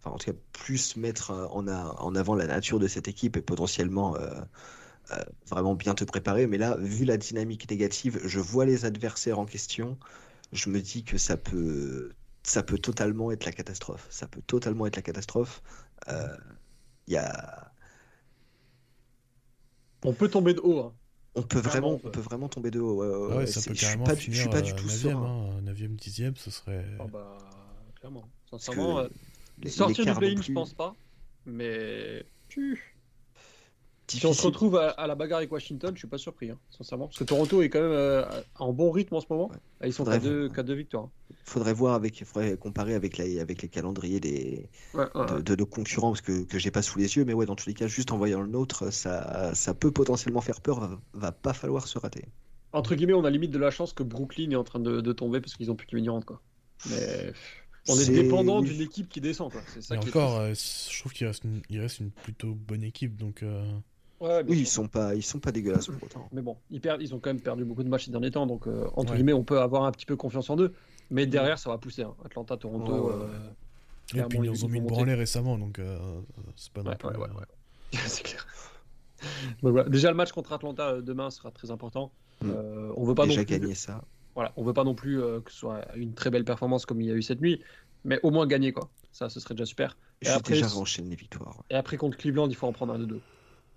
enfin en tout cas plus mettre euh, en, a- en avant la nature de cette équipe et potentiellement euh, vraiment bien te préparer. Mais là, vu la dynamique négative, je vois les adversaires en question, je me dis que ça peut, ça peut totalement être la catastrophe. Ça peut totalement être la catastrophe. Il y a, On peut tomber de haut. hein. On peut Vraiment, vraiment, on peut. vraiment tomber de haut. ouais, ouais, ouais, ouais, ça c'est- peut je suis pas, je suis pas du euh, tout 9e, serein. hein, 9e, 10e, ce serait. Ah bah, clairement. Sincèrement, euh, les- sortir du play-in, je plus, pense pas. Mais si on se retrouve à, à la bagarre avec Washington, je suis pas surpris, hein, sincèrement. Parce que Toronto est quand même euh, en bon rythme en ce moment. Ils sont deux, qu'à deux victoires. Faudrait voir avec, faudrait comparer avec, la, avec les calendriers des, Ouais, ouais, de, nos concurrents parce que, que j'ai pas sous les yeux. Mais ouais, dans tous les cas, juste en voyant le nôtre, ça, ça peut potentiellement faire peur. Va, va pas falloir se rater. Entre guillemets, on a limite de la chance que Brooklyn est en train de, de tomber parce qu'ils ont plus Durant, quoi. Mais on est dépendant d'une équipe qui descend. quoi. C'est ça Et qui est encore, euh, je trouve qu'il reste, une... il reste une plutôt bonne équipe, donc... euh. Ouais, Oui, sûr. ils sont pas, ils sont pas dégueulasses pour autant. Mais bon, ils, perdent, ils ont quand même perdu beaucoup de matchs ces derniers temps, donc euh, entre Ouais. guillemets, on peut avoir un petit peu confiance en eux. Mais derrière, ça va pousser. hein. Atlanta, Toronto. Ouais, ouais, euh, Et puis ils nous ont mis une branlée récemment, donc euh, c'est pas non Ouais, plus... ouais, ouais, ouais. c'est clair. Donc voilà. Déjà, le match contre Atlanta euh, demain sera très important. Mm. Euh, on veut pas Déjà non plus, gagné ça. voilà, on veut pas non plus euh, que ce soit une très belle performance comme il y a eu cette nuit, mais au moins gagner quoi. Ça, ce serait déjà super. Et J'ai après, déjà enchaîné les victoires. Et après contre Cleveland, il faut en prendre un de deux.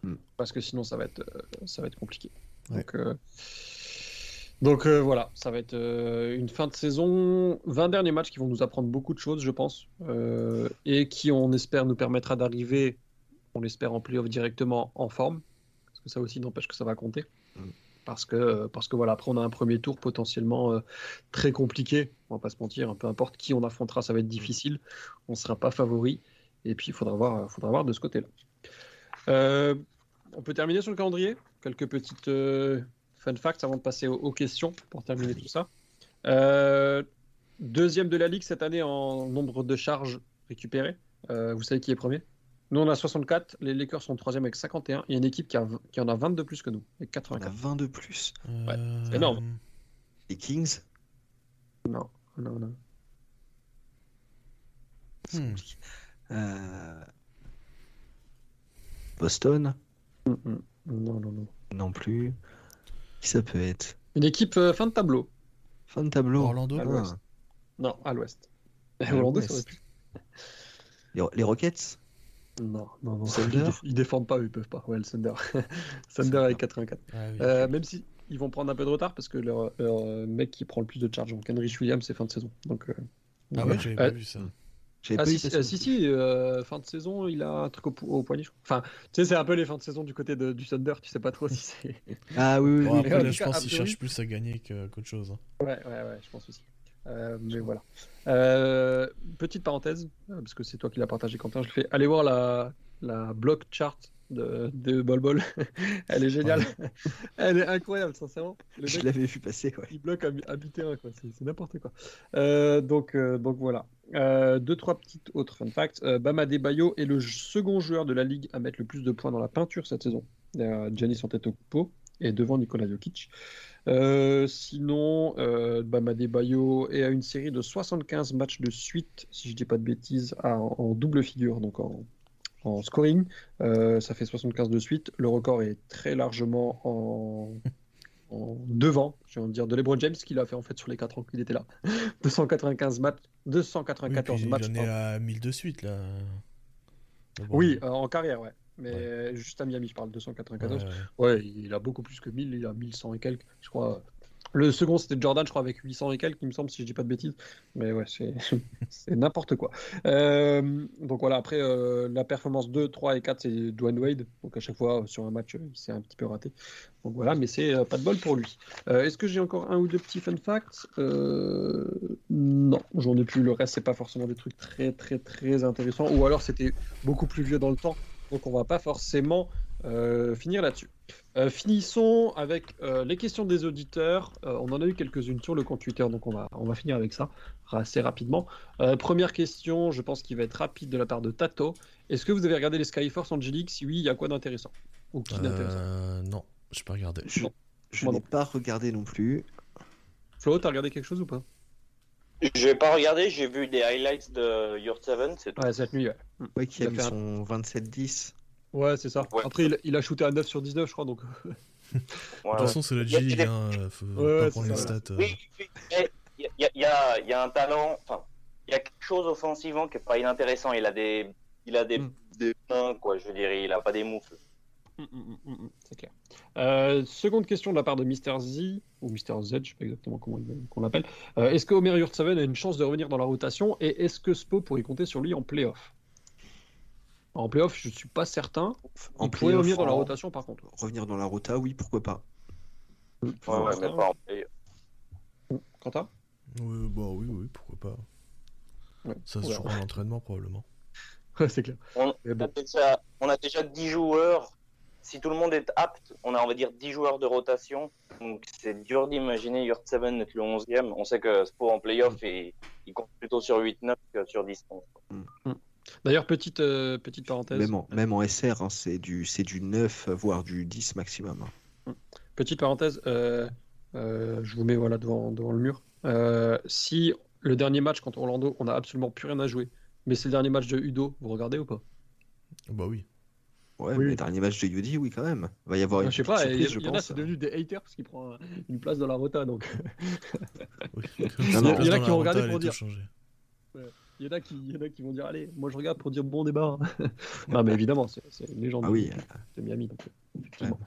Mm. Parce que sinon, ça va être, euh, ça va être compliqué. Ouais. Donc, euh, donc euh, voilà, ça va être euh, une fin de saison. 20 derniers matchs qui vont nous apprendre beaucoup de choses, je pense. euh, et qui, on espère, nous permettra d'arriver, on l'espère, en playoff directement en forme. Parce que ça aussi n'empêche que ça va compter. Mm. Parce que, parce que voilà, après, on a un premier tour potentiellement très compliqué. On va pas se mentir, hein, peu importe qui on affrontera, ça va être difficile. On ne sera pas favori. Et puis, il faudra voir, faudra voir de ce côté-là. On peut terminer sur le calendrier? Quelques petites fun facts avant de passer aux, aux questions pour terminer tout ça. Euh, deuxième de la ligue cette année en nombre de charges récupérées. Euh, vous savez qui est premier? Nous, on a 64. Les Lakers sont troisième avec 51. Il y a une équipe qui, a- qui en a 22 plus que nous, avec On a 84. 20 de plus. euh, c'est énorme. Les Kings? Non, non, non. c'est Hmm. compliqué. Euh, Boston? Mm, mm. Non, non, non. Non plus. Qui ça peut être? Une équipe euh, fin de tableau. Fin de tableau. Orlando À Ah. l'ouest. Non, à l'ouest. Orlando, l'ouest. ça aurait pu. Les, les Rockets? Non, non, non. Thunder? Ils, ils défendent pas, eux, ils peuvent pas. Ouais, le Thunder. Thunder avec 84. Ah oui. Euh, même si ils vont prendre un peu de retard parce que leur, leur, euh, mec qui prend le plus de charge, donc Henry Williams, c'est fin de saison. Donc, euh, Ah voilà. ouais, j'avais pas vu ça. Ah pas si, eu si, ça euh, sur- si, si, euh, fin de saison, il a un truc au, po- au poignet. je crois. Enfin, tu sais, c'est un peu les fins de saison du côté de- du Thunder, tu sais pas trop si c'est. Ah oui, oui, Bon, oui. après, là, je cas, pense priori- cherchent plus à gagner qu'autre chose. hein. Ouais, ouais, ouais, je pense aussi. Euh, mais voilà. Euh, petite parenthèse, parce que c'est toi qui l'as partagé, Quentin, je le fais. Allez voir la, la block chart de, de Bol Bol. Elle est géniale. Elle est incroyable, sincèrement. Le Je l'avais vu passer, ouais. il bloque à mi-terrain, quoi. C'est c'est n'importe quoi. Euh, donc, euh, donc voilà. Euh, deux, trois petites autres fun facts. Euh, Bam Adebayo est le second joueur de la ligue à mettre le plus de points dans la peinture cette saison. Derrière Giannis Antetokounmpo et devant Nikola Jokic. Euh, sinon, euh, Bam Adebayo est à une série de 75 matchs de suite, si je dis pas de bêtises, en double figure, donc en, scoring. Euh, ça fait 75 de suite. Le record est très largement en, en devant, j'ai envie de dire, de LeBron James, qu'il a fait en fait sur les 4 ans qu'il était là. 295 matchs, Oui, 294 puis matchs. il en est à 1000 de suite, là. Oui, euh, en carrière, ouais. Mais juste à Miami, je parle de 294. ouais, ouais. Ouais, il a beaucoup plus que 1000, il a 1100 et quelques, je crois. Le second, c'était Jordan, je crois, avec 800 et quelques, il me semble, si je dis pas de bêtises. Mais ouais, c'est n'importe quoi. Euh, donc voilà, après, euh, la performance 2, 3 et 4, c'est Dwayne Wade. Donc à chaque fois, sur un match, euh, il s'est un petit peu raté. Donc voilà, mais c'est euh, pas de bol pour lui. Euh, Est-ce que j'ai encore un ou deux petits fun facts? Euh, Non, j'en ai plus. Le reste, c'est pas forcément des trucs très, très, très intéressants. Ou alors, c'était beaucoup plus vieux dans le temps. Donc on va pas forcément euh, finir là-dessus. Euh, finissons avec euh, les questions des auditeurs. Euh, on en a eu quelques-unes sur le compte Twitter, donc on va, on va finir avec ça assez rapidement. Euh, première question, je pense qu'il va être rapide de la part de Tato. Est-ce que vous avez regardé les Skyforce Angelique Si oui, il y a quoi d'intéressant? Ou qui d'intéressant? Euh, non, j'ai pas regardé. Je, Non. je n'ai pas regardé non plus. Flo, t'as regardé quelque chose ou pas? J'ai pas regardé, j'ai vu des highlights de Your Seven, c'est tout. Ouais, cette nuit, ouais. Ouais, qui a a mis fait un- son 27-10. Ouais, c'est ça. Ouais. Après, il, il a shooté à 9 sur 19, je crois, donc. Ouais, De toute façon, c'est la G-League, hein, euh, faut Ouais, pas prendre les stats. euh. Oui, il y, a- il y a, il y a un talent, enfin, il y a quelque chose offensivement qui est pas inintéressant. Il a des, il a des, Mm. des mains, quoi, je veux dire, il a pas des moufles. Mm, mm, mm, mm, c'est clair. Euh, seconde question de la part de Mr. Z, ou Mr. Z, je sais pas exactement comment qu'on l'appelle. Euh, est-ce que Omer Yurtseven a une chance de revenir dans la rotation? Et est-ce que Spo pourrait compter sur lui en playoff? En playoff, je suis pas certain. En il pourrait playoff, revenir dans la rotation par contre. Revenir dans la rota, oui, pourquoi pas. Ouais, ouais, mais pas en. Quentin? Oui, bah oui, oui, pourquoi pas. Ouais, Ça on se jouera en entraînement, probablement. Ouais, c'est clair. On, bon. a déjà, on a déjà 10 joueurs. Si tout le monde est apte, on a, on va dire, 10 joueurs de rotation. Donc, c'est dur d'imaginer Yurt 7 être le 11e. On sait que Spo en playoff, et, il compte plutôt plutôt sur 8-9 que sur 10 D'ailleurs, petite, euh, petite parenthèse. Même en, même en SR, hein, c'est du, c'est du 9, voire du 10 maximum. hein. Petite parenthèse, euh, euh, je vous mets voilà, devant, devant le mur. Euh, si le dernier match contre Orlando, on n'a absolument plus rien à jouer, mais c'est le dernier match de Udo, vous regardez ou pas? Bah oui. Ouais, Oui. mais le dernier match de Yudi, oui, quand même. Il va y avoir une Je sais pas, y, surprise, je il y en a, pense. c'est devenu des haters parce qu'il prend une place dans la rota. Donc, il y en a qui vont regarder elle pour dire. Il y, en a qui, il y en a qui vont dire Allez, moi je regarde pour dire bon débat. non, mais évidemment, c'est une légende Ah oui, de Miami. donc, euh, effectivement.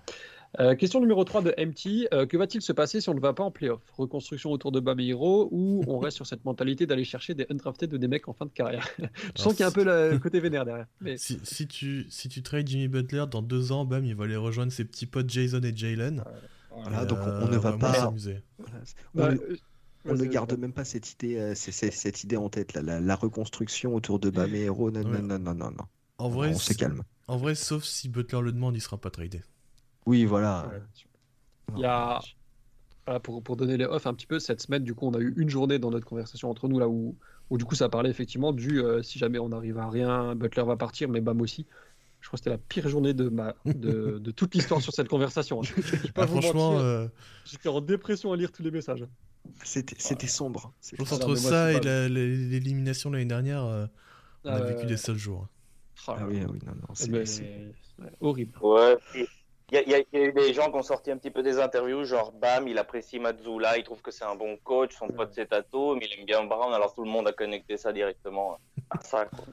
Euh, question numéro 3 de MT. Euh, que va-t-il se passer si on ne va pas en playoff? Reconstruction autour de Bam et Hero ou on reste sur cette mentalité d'aller chercher des undrafted ou des mecs en fin de carrière? Je sens qu'il y a un peu le côté vénère derrière. Mais Si, si tu, si tu trades Jimmy Butler, dans deux ans, bam, il va aller rejoindre ses petits potes Jason et Jalen. Voilà, Et, donc on- euh, on ne va pas- s'amuser. voilà. On, bah, euh, on ne garde même pas cette idée, euh, cette idée en tête, là, la, la reconstruction autour de Bam et Hero. Non, Ouais. non, non, non, non, non. En vrai, on se calme. en vrai, sauf si Butler le demande, il sera pas tradé. Oui, voilà. Ouais. Il y a, voilà, pour, pour donner les off un petit peu, cette semaine, du coup, on a eu une journée dans notre conversation entre nous, là où, où du coup, ça parlait effectivement du euh, si jamais on n'arrive à rien, Butler va partir, mais Bam aussi. Je crois que c'était la pire journée de, ma, de, de toute l'histoire sur cette conversation. hein. Je vais pas Ah, vous franchement, euh, j'étais en dépression à lire tous les messages. C'était sombre. je C'était pense entre ça et l'élimination l'année dernière, euh, on a Ah, vécu des seuls jours. Ah, Ah oui, ah oui, non, non, c'est mais- horrible. Ouais. y, y il y a eu des gens qui ont sorti un petit peu des interviews, genre Bam, il apprécie Mazzula, il trouve que c'est un bon coach, son pote c'est Tato, mais il aime bien Brown, alors tout le monde a connecté ça directement à ça. Quoi.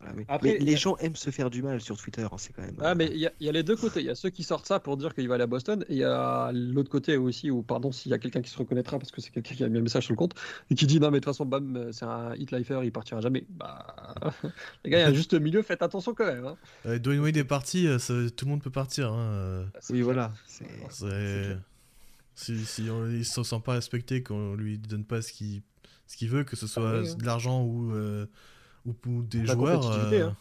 Voilà. Après, Mais les a- gens aiment se faire du mal sur Twitter, hein, c'est quand même. Ah, mais il y, a- il y a les deux côtés. Il y a ceux qui sortent ça pour dire qu'il va aller à Boston, et il y a l'autre côté aussi, où, pardon, s'il y a quelqu'un qui se reconnaîtra, parce que c'est quelqu'un qui a mis un message sur le compte, et qui dit non, mais de toute façon, Bam, c'est un hit lifer, il partira jamais. Bah, les gars, il y a un juste milieu, faites attention quand même. hein. Euh, Dwayne Wade est parti, euh, ça- tout le monde peut partir. hein, euh, Oui, voilà. clair. Si, si on, il se sent pas respecté, qu'on lui donne pas ce qu'il ce qu'il veut, que ce soit Ah oui, hein. de l'argent ou, euh, ou, ou des La joueurs. compétitivité, euh, hein.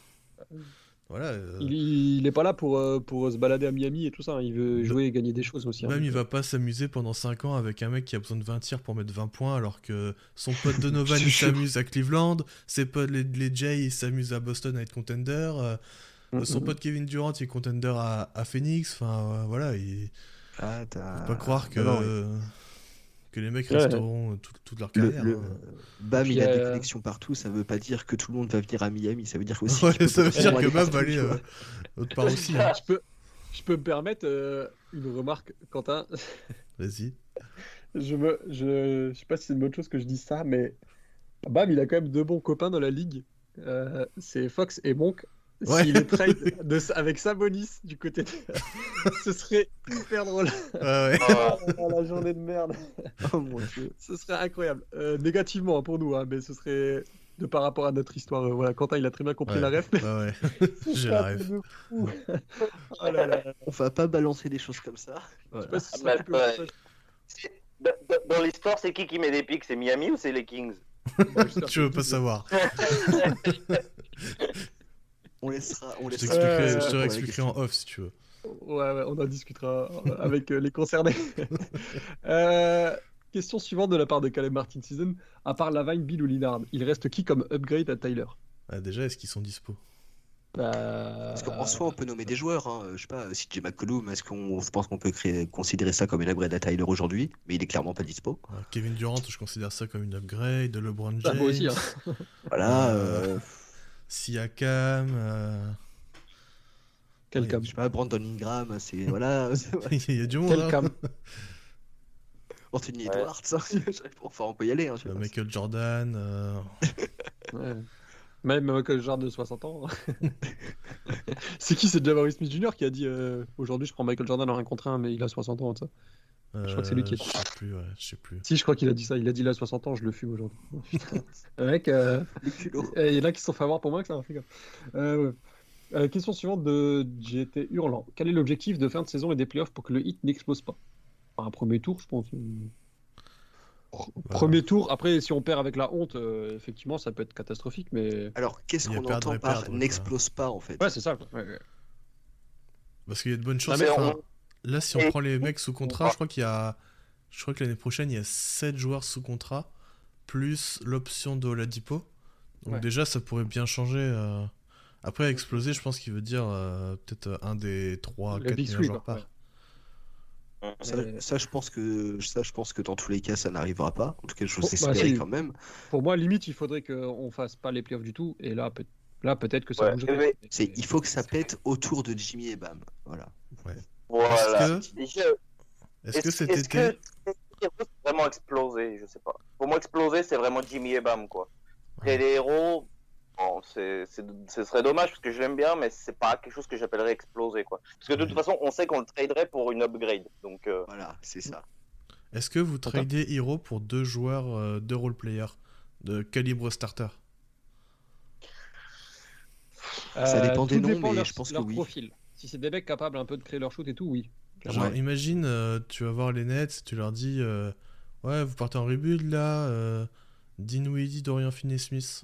Voilà. euh, Il, il est pas là pour, euh, pour se balader à Miami et tout ça. hein. Il veut jouer et gagner des choses aussi. hein. Même il va pas s'amuser pendant 5 ans avec un mec qui a besoin de 20 tirs pour mettre 20 points alors que son pote Donovan il s'amuse à Cleveland, ses potes les, les Jay ils s'amusent à Boston à être contender, euh, Mm, son mm, pote Kevin Durant il est contender à, à Phoenix, enfin euh, voilà, il Ah, t'as- faut pas croire que, Non, non, que les mecs Ouais. resteront tout- toute leur Le, carrière. le- hein. Bam, Puis, il a des euh, connexions partout, ça veut pas dire que tout le monde va venir à Miami, ça veut dire aussi Ouais, ça veut dire que Bam va aller euh, autre part aussi. hein. je, peux, je peux me permettre euh, une remarque, Quentin? Vas-y. Je, me, je, je sais pas si c'est une bonne chose que je dise ça, mais Bam, il a quand même deux bons copains dans la ligue. Euh, c'est Fox et Monk. Ouais. S'il est trade de, avec Sabonis du côté de... ce serait hyper drôle. Ah ouais. Oh, la journée de merde. Oh mon dieu. Ce serait incroyable. Euh, négativement hein, pour nous, hein, mais ce serait de par rapport à notre histoire. euh, voilà, Quentin, il a très bien compris Ouais. la ref. mais Ah ouais. J'ai la ref. Oh là là. On va pas balancer des choses comme ça. Je sais pas si Ah ça bah. C'est- Dans, l'histoire, c'est qui qui met des pics? C'est Miami ou c'est les Kings? Tu veux pas savoir. On laissera. On Je laissera te réexpliquerai en question. off si tu veux. Ouais, ouais, on en discutera euh, avec euh, les concernés. Euh, question suivante de la part de Caleb Martin Season. À part Lavine, Bill ou Lillard, il reste qui comme upgrade à Tyler? Ah, déjà, est-ce qu'ils sont dispo? Bah, Parce qu'en soi, on peut nommer des joueurs. Hein. Je sais pas, CJ McCollum, est-ce qu'on je pense qu'on peut créer, considérer ça comme une upgrade à Tyler aujourd'hui? Mais il est clairement pas dispo. Alors, Kevin Durant, je considère ça comme une upgrade. LeBron James, moi aussi. hein. Voilà. euh, Siakam. euh, Quel Ouais, cam je sais pas, Brandon Ingram, c'est. Voilà. Il y a du monde. Quel hein. cam Anthony Ouais. Edwards. enfin, on peut y aller. Hein, je sais Euh, pas. Michael Jordan. euh, Ouais. Même que le genre de 60 ans. c'est qui C'est Javaris Smith Jr. qui a dit euh, aujourd'hui je prends Michael Jordan en un contre un, mais il a 60 ans. Ça. Crois que c'est lui qui euh, est- Je sais plus, ouais, je sais plus. Si, je crois qu'il a dit ça. Il a dit il a 60 ans, je le fume aujourd'hui. Putain. Le mec, euh, Il y en a qui se sont fait avoir pour moi que ça m'a fait gaffe. Euh, ouais. Euh, question suivante de GT Hurlant. Quel est l'objectif de fin de saison et des playoffs pour que le hit n'explose pas? Enfin, Un premier tour, je pense. Premier tour, après, si on perd avec la honte, euh, effectivement, ça peut être catastrophique, mais. Alors, qu'est-ce qu'on entend par n'explose pas en fait? Ouais, c'est ça. quoi. Ouais, ouais. Parce qu'il y a de bonnes choses. Ah, mais on- Là, si on Et- prend les mecs sous contrat, je crois qu'il y a. Je crois que l'année prochaine, il y a 7 joueurs sous contrat. plus l'option de Oladipo. Donc Ouais. déjà, ça pourrait bien changer. euh. Après, exploser, je pense qu'il veut dire euh, peut-être euh, un des 3 Le 4 Big meilleurs Three, joueurs par. ouais. Ça, ça, je pense que ça, je pense que dans tous les cas, ça n'arrivera pas. En tout cas, je vous bah, quand même. Pour moi, limite, il faudrait qu'on fasse pas les playoffs du tout. Et là, peut- là peut-être que ça Ouais, il faut que ça pète autour de Jimmy et Bam. Voilà. Voilà. Est-ce que, Et je- est-ce que que vraiment explosé Je sais pas. Pour moi, exploser, c'est vraiment Jimmy et Bam, quoi. Après, Ouais. les héros, bon, c'est, c'est- ce serait dommage parce que je l'aime bien, mais c'est pas quelque chose que j'appellerais exploser, quoi. Parce que de toute façon, on sait qu'on le traderait pour une upgrade. Donc, euh, Voilà, c'est ça. Est-ce que vous tradez Hero pour deux joueurs, euh, deux role-players de calibre starter? Ça dépend des noms, dépend mais leur- je pense que leur oui. profil. Si c'est des mecs capables un peu de créer leur shoot et tout, oui. Genre, Ouais. imagine, euh, tu vas voir les Nets, tu leur dis euh, Ouais, vous partez en rebuild là, euh, Dinwiddie, Dorian Finney-Smith.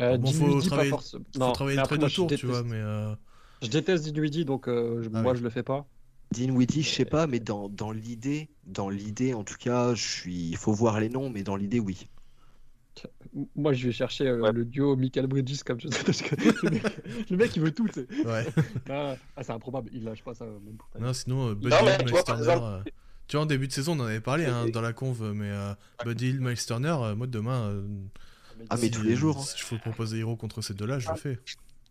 Euh, bon, faut Dinwiddie, travailler- forcément. Faut Non, travailler mais le après, trade moi, tu déteste- vois, mais. euh, Je déteste Dinwiddie, donc euh, je- Ah moi oui. je le fais pas. Dinwiddie, je sais pas, mais dans, dans l'idée, dans l'idée, en tout cas, je suis. Il faut voir les noms, mais dans l'idée, oui. Moi je vais chercher euh, Ouais. le duo Michael Bridges comme je sais parce que le mec, le mec, il veut tout. tu sais. Ouais. Ah, ah, c'est improbable, il lâche pas ça même pour ta non, sinon, euh, Buddy tu Miles vois, Turner. exemple- euh, Tu vois, en début de saison, on en avait parlé hein, dans la conve, mais euh, Buddy Hield, Miles Turner, euh, moi demain. euh, Ah, mais si- tous les jours, hein. Si je faut proposer Hero contre ces deux-là, je le fais.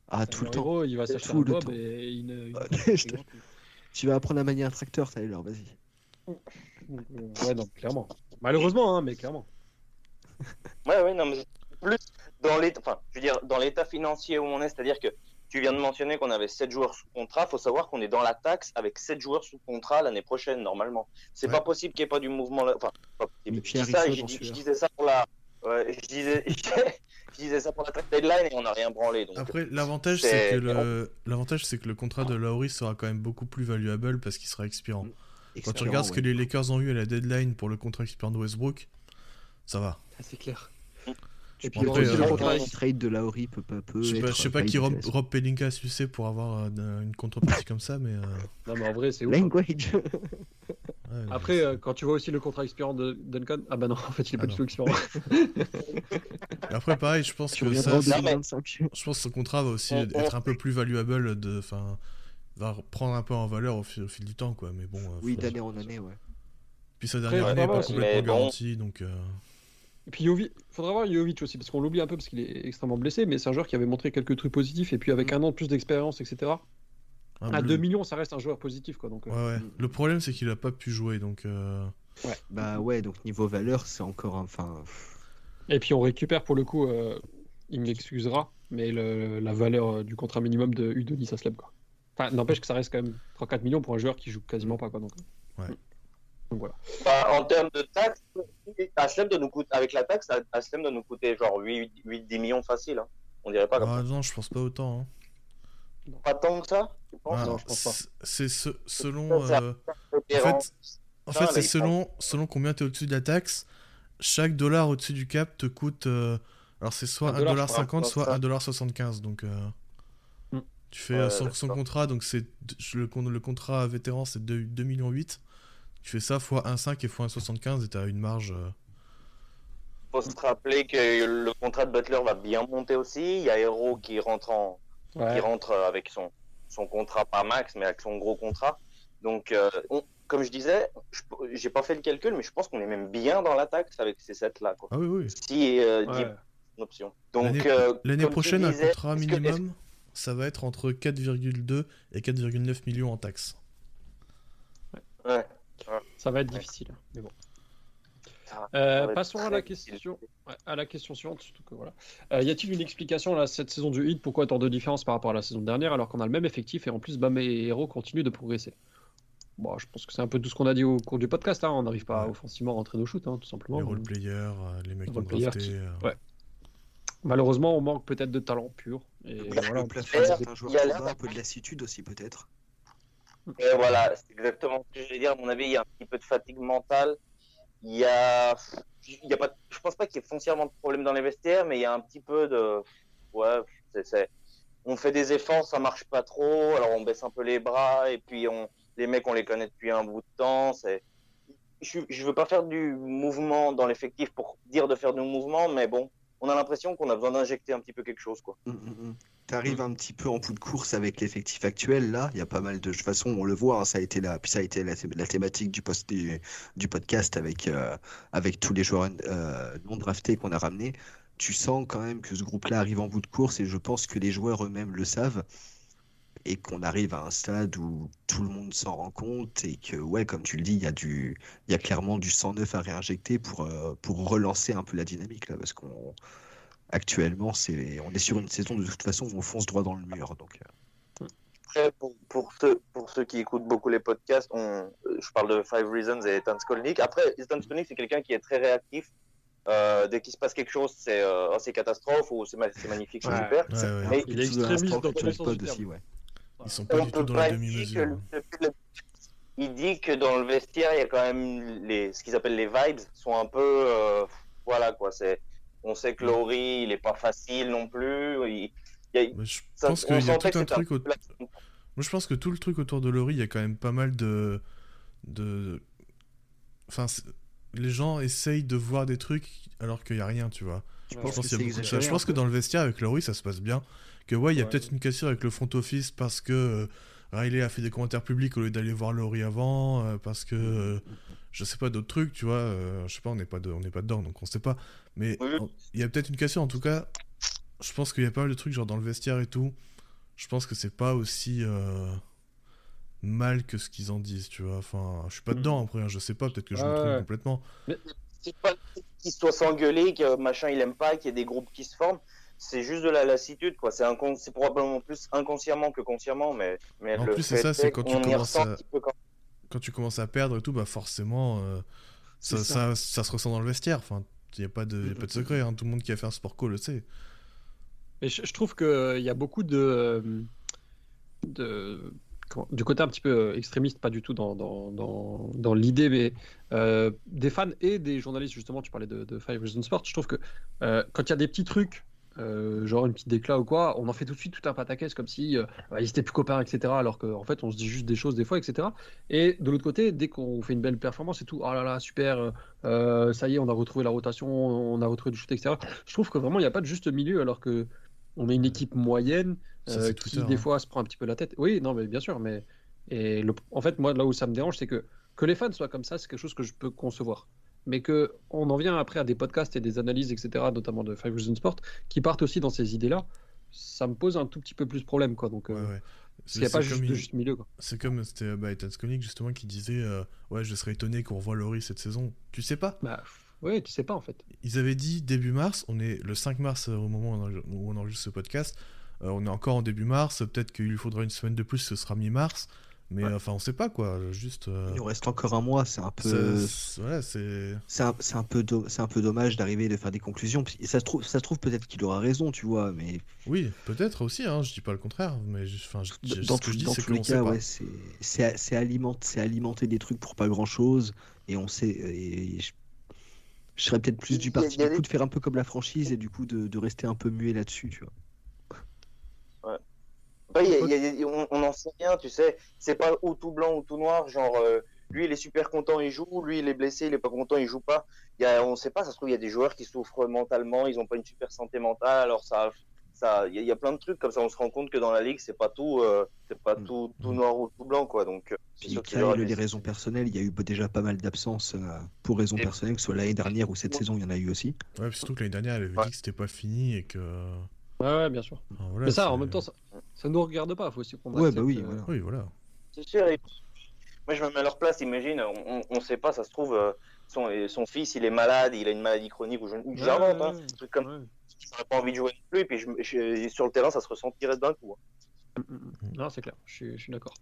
Ah, tout le temps. il va s'acheter Tout un bob et je te- Tu vas apprendre à manier un tracteur, Tyler, vas-y. Donc, euh, Ouais, non, clairement. Malheureusement, hein, mais clairement. Ouais, ouais, non, mais plus dans l'état, enfin, je veux dire, dans l'état financier où on est, c'est-à-dire que tu viens de mentionner qu'on avait 7 joueurs sous contrat, faut savoir qu'on est dans la taxe avec 7 joueurs sous contrat l'année prochaine, normalement. C'est Ouais. pas possible qu'il n'y ait pas du mouvement là. Enfin, pas possible. Mais Je Pierre dis ça, Risseau je, dans dis- je celui-là. disais ça pour la. Ouais, je disais, je disais ça pour la deadline et on n'a rien branlé. Donc, Après, l'avantage, c'est- que le l'avantage, c'est que le contrat de Lowry sera quand même beaucoup plus valuable parce qu'il sera expirant. Quand tu regardes ce que les Lakers ont eu à la deadline pour le contrat expirant de Westbrook, ça va. Ah, c'est clair. Et puis Après, aussi, euh, le le contrat trade de Lauri peut pas peu. Je sais pas, être je sais pas qui Rob. Rob Pelinka a sucé pour avoir euh, une contrepartie comme ça, mais. euh, Non, mais en vrai, c'est ouf. hein. Language. ouais, Après, euh, quand tu vois aussi le contrat expirant de Duncan, ah bah non, en fait, il est pas Ah du non. tout expirant. Après, pareil, je pense Tu que ça, en Non, mais- 2025. je pense que son contrat va aussi être un peu plus valuable de, enfin, va prendre un peu en valeur au fil, au fil du temps, quoi. Mais bon. euh, Oui, d'année en année, ouais. Puis sa dernière Après, année est vraiment, pas complètement bon. garantie, donc. euh, Et puis Jovic, faudra voir Jovic aussi, parce qu'on l'oublie un peu parce qu'il est extrêmement blessé, mais c'est un joueur qui avait montré quelques trucs positifs, et puis avec un an de plus d'expérience, etc. hein, À le- 2 millions, ça reste un joueur positif, quoi. Donc, euh, Ouais. Mm. Le problème, c'est qu'il a pas pu jouer, donc. euh, Bah ouais, donc niveau valeur, c'est encore un. Enfin. Et puis on récupère pour le coup, euh, il m'excusera, mais le- la valeur du contrat minimum de Udonis Aslem, quoi. Enfin, n'empêche que ça reste quand même 3-4 millions pour un joueur qui joue quasiment pas, quoi. Donc. Ouais. Donc voilà. Bah, en termes de taxes, Aslem nous coûter, avec la taxe, Aslem doit nous coûter genre 8-10 millions facile. hein. On dirait pas comme Ah non, je pense pas autant. hein. ça. Pas tant que ça, tu penses? Ah, non, je pense pas. c'est- C'est ce- selon. Ça, euh, En fait, en c'est selon, selon combien tu es au-dessus de la taxe. Chaque dollar au-dessus du cap te coûte. euh, alors, c'est soit Un dollar, je 1,50$, crois, soit ça. 1,75$. Donc, euh, Hmm. tu fais Ouais, son, contrat. Donc, c'est le, con- le contrat vétéran, c'est 2 2,8 millions. Tu fais ça fois 1,5 et fois 1,75 et tu as une marge. euh, faut se rappeler que le contrat de Butler va bien monter aussi. Il y a Hero qui rentre en, qui Ouais. rentre avec son, son contrat pas max, mais avec son gros contrat. Donc, euh, on- comme je disais, je- j'ai pas fait le calcul, mais je pense qu'on est même bien dans la taxe avec ces sets là. Quoi. Ah oui, oui. Si euh, Ouais. 10 une option. Donc L'année euh, prochaine, un disais, contrat est-ce que- minimum, ça va être entre 4,2 et 4,9 millions en taxes. Ouais. Ça va être difficile, mais bon. Euh, passons à la question, ouais, à la question suivante. Surtout que, voilà. Euh, y a-t-il une explication là, cette saison du Heat? Pourquoi tant de différence par rapport à la saison dernière alors qu'on a le même effectif et en plus Bam et Hero continuent de progresser? Bon, je pense que c'est un peu tout ce qu'on a dit au cours du podcast. hein. On n'arrive pas à Ouais. offensivement rentrer nos shoots, hein, tout simplement. Les role-players, euh, les mecs drafté. qui- euh, ouais. Malheureusement, on manque peut-être de talent pur. Et voilà, Il y a- un peu de lassitude aussi, peut-être. Et voilà, c'est exactement ce que je vais dire. À mon avis, il y a un petit peu de fatigue mentale. Il y a, il y a pas, je pense pas qu'il y ait foncièrement de problème dans les vestiaires, mais il y a un petit peu de, ouais, c'est- on fait des efforts, ça marche pas trop, alors on baisse un peu les bras, et puis on, les mecs, on les connaît depuis un bout de temps, c'est, je, veux pas faire du mouvement dans l'effectif pour dire de faire du mouvement, mais bon, on a l'impression qu'on a besoin d'injecter un petit peu quelque chose, quoi. Mm, mm, mm. T'arrives un petit peu en bout de course avec l'effectif actuel là. Il y a pas mal de, de toute façon, on le voit. hein, ça a été la, ça a été la, thématique du podcast avec euh, avec tous les joueurs euh, non draftés qu'on a ramenés. Tu sens quand même que ce groupe-là arrive en bout de course et je pense que les joueurs eux-mêmes le savent et qu'on arrive à un stade où tout le monde s'en rend compte et que ouais, comme tu le dis, il y a du, y a clairement du sang neuf à réinjecter pour euh, pour relancer un peu la dynamique là parce qu'on actuellement c'est on est sur une saison de toute façon où on fonce droit dans le mur donc euh, Après, pour, pour, ceux, pour ceux qui écoutent beaucoup les podcasts, on, euh, je parle de Five Reasons et Ethan Skolnick. Après, Ethan Skolnick, c'est quelqu'un qui est très réactif. Euh, dès qu'il se passe quelque chose, c'est euh, oh, c'est catastrophe ou c'est ma- c'est magnifique, c'est Ouais. super. Ouais, ouais. Mais Il est extrémiste dans tous sur les le sens aussi, ouais. Ils sont pas on du tout dans la demi-mesure. le- le- il dit que dans le vestiaire, il y a quand même les, ce qu'ils appellent les vibes sont un peu, euh, voilà quoi. C'est, on sait que Laurie, il est pas facile non plus. Il, il y a- Mais je ça- pense qu'il y a tout un au- Moi, je pense que tout le truc autour de Laurie, il y a quand même pas mal de. de... Enfin, les gens essayent de voir des trucs alors qu'il n'y a rien, tu vois. Je Ouais. pense Je pense, que exagéré Je pense dans le vestiaire avec Laurie, ça se passe bien. Que ouais, il y a Ouais. peut-être une cassure avec le front office parce que euh, Riley a fait des commentaires publics au lieu d'aller voir Laurie avant, euh, parce que euh, je sais pas d'autres trucs, tu vois. euh, je sais pas, on n'est pas, de- on n'est pas dedans, donc on sait pas. Mais Oui. il y a peut-être une cassure. En tout cas, je pense qu'il y a pas mal de trucs genre dans le vestiaire et tout. Je pense que c'est pas aussi mal que ce qu'ils en disent, tu vois. Enfin, je suis pas Mm. dedans après, hein, je sais pas, peut-être que je me trompe complètement. c'est pas qu'il soit s'engueuler, que machin il aime pas, qu'il y ait des groupes qui se forment. C'est juste de la lassitude, quoi. C'est incon- probablement plus inconsciemment que consciemment, mais, mais En le plus, c'est ça, c'est est quand tu commences à- quand- Quand tu commences à perdre et tout, bah forcément, euh, ça, ça. Ça, se ressent dans le vestiaire. Enfin, il n'y a, pas de- y a pas de secret, hein. tout le monde qui a fait un sport co le sait. Mais je, je trouve qu'il y a beaucoup de, euh, de du côté un petit peu euh, extrémiste, pas du tout dans, dans, dans, dans l'idée, mais euh, des fans et des journalistes, justement, tu parlais de, de Five Reasons Sport, je trouve que euh, quand il y a des petits trucs, euh, genre une petite déclat ou quoi, on en fait tout de suite tout un pataquès comme si euh, bah, ils étaient plus copains, etc. Alors qu'en en fait, on se dit juste des choses des fois, etc. Et de l'autre côté, dès qu'on fait une belle performance et tout, oh là là, super, euh, ça y est, on a retrouvé la rotation, on a retrouvé du shoot, etc. Je trouve que vraiment, il n'y a pas de juste milieu, alors que on est une équipe moyenne Ça, euh, qui, Twitter, des hein. fois, se prend un petit peu la tête. Oui, non, mais bien sûr, mais et le... en fait, moi, là où ça me dérange, c'est que que les fans soient comme ça, c'est quelque chose que je peux concevoir. Mais que on en vient après à des podcasts et des analyses, etc., notamment de Five Reasons Sport, qui partent aussi dans ces idées-là, ça me pose un tout petit peu plus de problème, quoi. Donc, euh, Ouais, qu'il n'y a pas juste de juste milieu. C'est comme c'était bah, Ethan Skolnick, justement qui disait euh, Ouais, je serais étonné qu'on revoie Laurie cette saison. Tu sais pas? Bah, ouais, tu sais pas en fait. Ils avaient dit début mars, on est le 5 mars euh, au moment où on enregistre- ce podcast. Euh, on est encore en début mars, peut-être qu'il lui faudra une semaine de plus, ce sera mi-mars. Mais Ouais. enfin, on sait pas quoi. Juste. euh, Il nous reste encore un mois, c'est un peu, c'est- voilà, c'est. c'est un, c'est un peu, do- c'est un peu dommage d'arriver et de faire des conclusions. Ça se trouve, ça se trouve peut-être qu'il aura raison, tu vois, mais Oui, peut-être aussi, hein, je dis pas le contraire, mais je- enfin, je- je- dans, ce que tous- je dis, dans c'est que les cas, ouais, c'est, c'est, c'est alimenter, c'est alimenter des trucs pour pas grand chose, et on sait. Et je, je serais peut-être plus du a- parti du coup de faire un peu comme la franchise et du coup de, de rester un peu muet là-dessus, tu vois. Bah, il y a- il y a on, on en sait rien, tu sais. C'est pas ou tout blanc ou tout noir. Genre, euh, lui, il est super content, il joue. Lui, il est blessé, il est pas content, il joue pas. Il y a, on sait pas, ça se trouve, il y a des joueurs qui souffrent mentalement, ils ont pas une super santé mentale. Alors, ça, ça, il y, a- il y a plein de trucs comme ça. On se rend compte que dans la ligue, c'est pas tout, euh, c'est pas Mm. tout, tout noir ou tout blanc, quoi. Donc, euh, qu'il y des- les raisons personnelles, il y a eu déjà pas mal d'absences euh, pour raisons Et- personnelles, que ce soit l'année dernière ou cette Ouais. saison, il y en a eu aussi. Ouais, surtout que l'année dernière, elle avait Ouais. dit que c'était pas fini et que. Ouais, ouais, bien sûr. voilà, mais ça, en même temps, ça, ça nous regarde pas. Faut aussi qu'on Ouais, bah oui, euh, voilà. Oui, voilà. C'est sûr. et- Moi, je me mets à leur place. Imagine, on, on, on sait pas, ça se trouve, euh, son, son fils, il est malade, il a une maladie chronique ou je- ou Ouais, j'invente, ouais, hein, ouais. un truc comme Ouais. j'aurais pas envie de jouer non plus. Et puis, je, je- sur le terrain, ça se ressentirait d'un coup. hein. Mm, mm, mm. Non, c'est clair, je suis, je suis d'accord.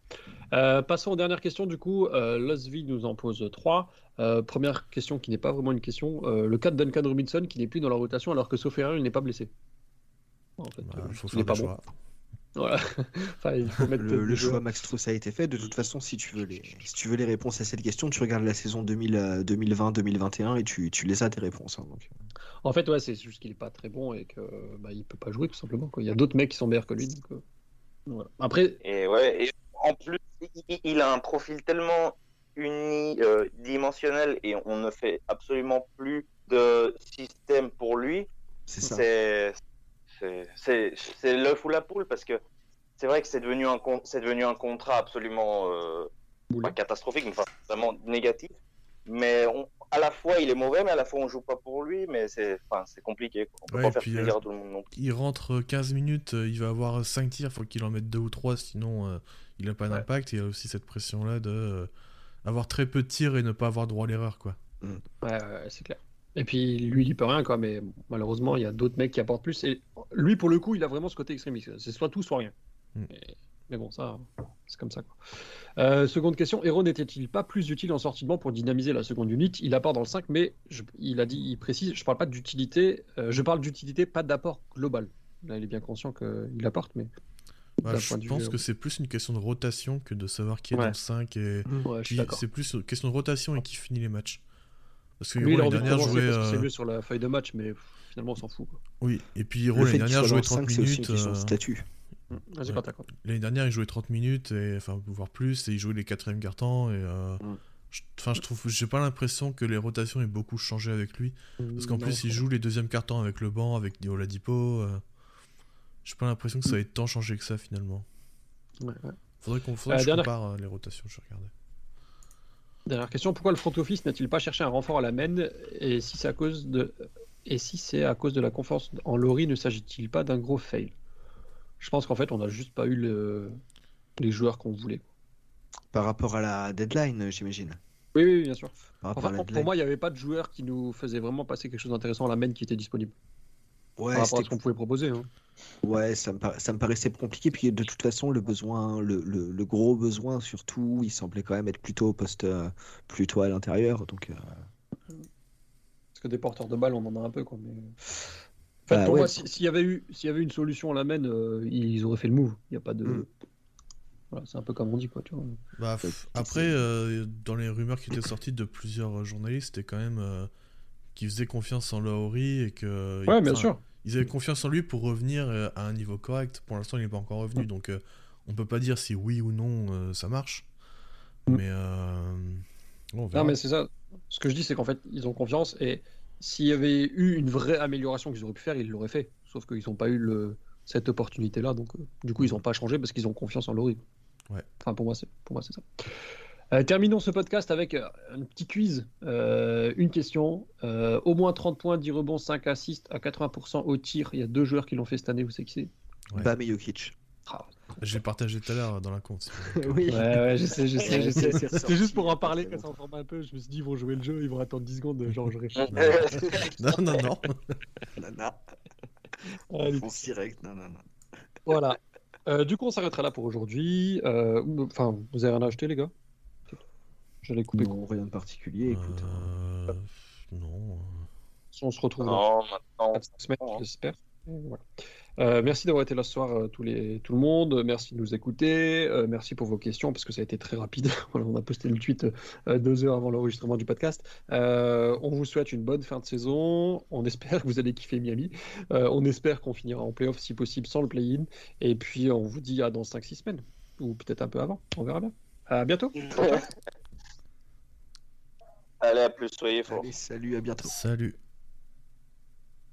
Euh, passons aux dernières questions. Du coup, euh, Losvi nous en pose trois. Euh, première question qui n'est pas vraiment une question. Euh, le cas de Duncan Robinson qui n'est plus dans la rotation alors que sauf erreur, il n'est pas blessé. En fait, Bah, euh, il n'est faire pas des bon. choix. Voilà. enfin, il faut mettre Le, choix. Max Truss a été fait. De toute façon, si tu veux les, si tu veux les réponses à cette question, tu regardes la saison 2000, euh, 2020-2021 et tu, tu les as tes réponses. hein, donc. En fait, ouais, c'est juste qu'il n'est pas très bon et que bah, il peut pas jouer tout simplement. quoi. Il y a d'autres mecs qui sont meilleurs que lui. donc, euh, voilà. Après, Et ouais, et en plus, il, il a un profil tellement unidimensionnel et on ne fait absolument plus de système pour lui, C'est ça. C'est l'œuf ou la poule parce que c'est vrai que c'est devenu un c'est devenu un contrat absolument euh, pas catastrophique, mais enfin, vraiment négatif. Mais on- à la fois il est mauvais, mais à la fois on joue pas pour lui, mais c'est enfin, c'est compliqué. quoi. On peut Ouais, pas faire puis, plaisir euh, à tout le monde non plus. Il rentre 15 minutes, euh, il va avoir 5 tirs, faut qu'il en mette 2 ou 3, sinon euh, il a pas Ouais. d'impact. Il y a aussi cette pression-là de euh, avoir très peu de tirs et ne pas avoir droit à l'erreur, quoi. Ouais, ouais, ouais, c'est clair. Et puis lui, il peut rien, quoi. Mais malheureusement, il y a d'autres mecs qui apportent plus. Et lui, pour le coup, il a vraiment ce côté extrémiste. C'est soit tout, soit rien. Mm. Et- Mais bon, ça, c'est comme ça, quoi. Euh, seconde question Hero n'était-il pas plus utile en sortie de banc pour dynamiser la seconde unit? Il apporte dans le 5, mais je- il a dit, il précise, je parle pas d'utilité, euh, je parle d'utilité, pas d'apport global. Là, il est bien conscient qu'il apporte, mais. Bah, je pense euh, que c'est plus une question de rotation que de savoir qui est Ouais. dans le 5 et Ouais, c'est plus une question de rotation et qui finit les matchs. Parce que a l'année dernière jouait. parce que c'est euh, mieux sur la feuille de match, mais pff, finalement, on s'en fout. Quoi. Oui, et puis Hero Le l'année dernière jouait le 30 5, c'est aussi une minutes. euh, statut. Vas-y, Ouais. t'as quoi. L'année dernière, il jouait 30 minutes, et, enfin, voire plus, et il jouait les quatrièmes cartons. Et, euh, Mm. je- Enfin, je trouve, j'ai pas l'impression que les rotations aient beaucoup changé avec lui. Parce qu'en Non, plus, il joue les deuxièmes cartons avec le banc, avec Oladipo. Euh, j'ai pas l'impression que ça ait tant changé que ça finalement. Ouais, ouais. Faudrait qu'on faudrait Euh, que je dernière- compare euh, les rotations, je regardais. Dernière question, pourquoi le front office n'a-t-il pas cherché un renfort à la main et si c'est à cause de et si c'est à cause de la confiance en Laurie, ne s'agit-il pas d'un gros fail? Je pense qu'en fait, on n'a juste pas eu le- les joueurs qu'on voulait. Par rapport à la deadline, j'imagine. Oui, oui, bien sûr. Par Enfin, pour moi, il n'y avait pas de joueur qui nous faisait vraiment passer quelque chose d'intéressant à la main qui était disponible ouais, par rapport à c'était ce qu'on pouvait proposer. hein. Ouais, ça me, ça me paraissait compliqué. Puis de toute façon, le besoin, le, le- le gros besoin surtout, il semblait quand même être plutôt au poste, euh, plutôt à l'intérieur. Donc, euh, Parce que des porteurs de balles, on en a un peu. Quoi, mais... En fait, Bah pour ouais. moi, si- s'il y, avait eu- s'il y avait une solution à la main, euh, ils auraient fait le move. Il y a pas de. Mm. Voilà, c'est un peu comme on dit, quoi. Tu vois. Bah, après, euh, dans les rumeurs qui étaient sorties de plusieurs journalistes, c'était quand même euh, qu'ils faisaient confiance en Lauri et que. Ouais, bien sûr. Ils avaient confiance en lui pour revenir euh, à un niveau correct. Pour l'instant, il n'est pas encore revenu, donc euh, on peut pas dire si oui ou non euh, ça marche. Mm. Mais euh, bon, on verra. Non, mais c'est ça. Ce que je dis, c'est qu'en fait, ils ont confiance et s'il y avait eu une vraie amélioration qu'ils auraient pu faire, ils l'auraient fait. Sauf qu'ils n'ont pas eu le... cette opportunité-là. Donc, du coup, ils n'ont pas changé parce qu'ils ont confiance en Laurie. Ouais. Enfin, pour moi, c'est pour moi, c'est ça. Euh, terminons ce podcast avec euh, un petit quiz. Euh, une question. Euh, au moins 30 points, 10 rebonds, 5 assists à 80% au tir. Il y a deux joueurs qui l'ont fait cette année. Vous savez qui c'est Ouais. Bam et Jokic. J'ai partagé tout à l'heure dans la compte. oui. Ouais, ouais, je sais, je sais, je sais. C'est C'était juste pour en parler, bon. ça en forme un peu. Je me suis dit, ils vont jouer le jeu, ils vont attendre 10 secondes, genre je réfléchis. non, non, non. Nana. Allez. Fonce direct. Non, non, non. Voilà. Euh, du coup, on s'arrêtera là pour aujourd'hui. Euh, Enfin, vous avez rien à ajouter, les gars? J'allais couper. Non, rien de particulier. Écoute. hein. Euh, non. On se retrouve dans Non, maintenant. 4 semaines, hein. j'espère. Voilà. Euh, merci d'avoir été là ce soir, euh, tous les, tout le monde. Merci de nous écouter. Euh, merci pour vos questions, parce que ça a été très rapide. Voilà, on a posté le tweet euh, deux heures avant l'enregistrement du podcast. Euh, on vous souhaite une bonne fin de saison. On espère que vous allez kiffer Miami. Euh, on espère qu'on finira en playoff, si possible, sans le play-in. Et puis, on vous dit à dans 5-6 semaines. Ou peut-être un peu avant. On verra bien. À bientôt. Allez, à plus, soyez forts. Allez, salut, à bientôt. Salut.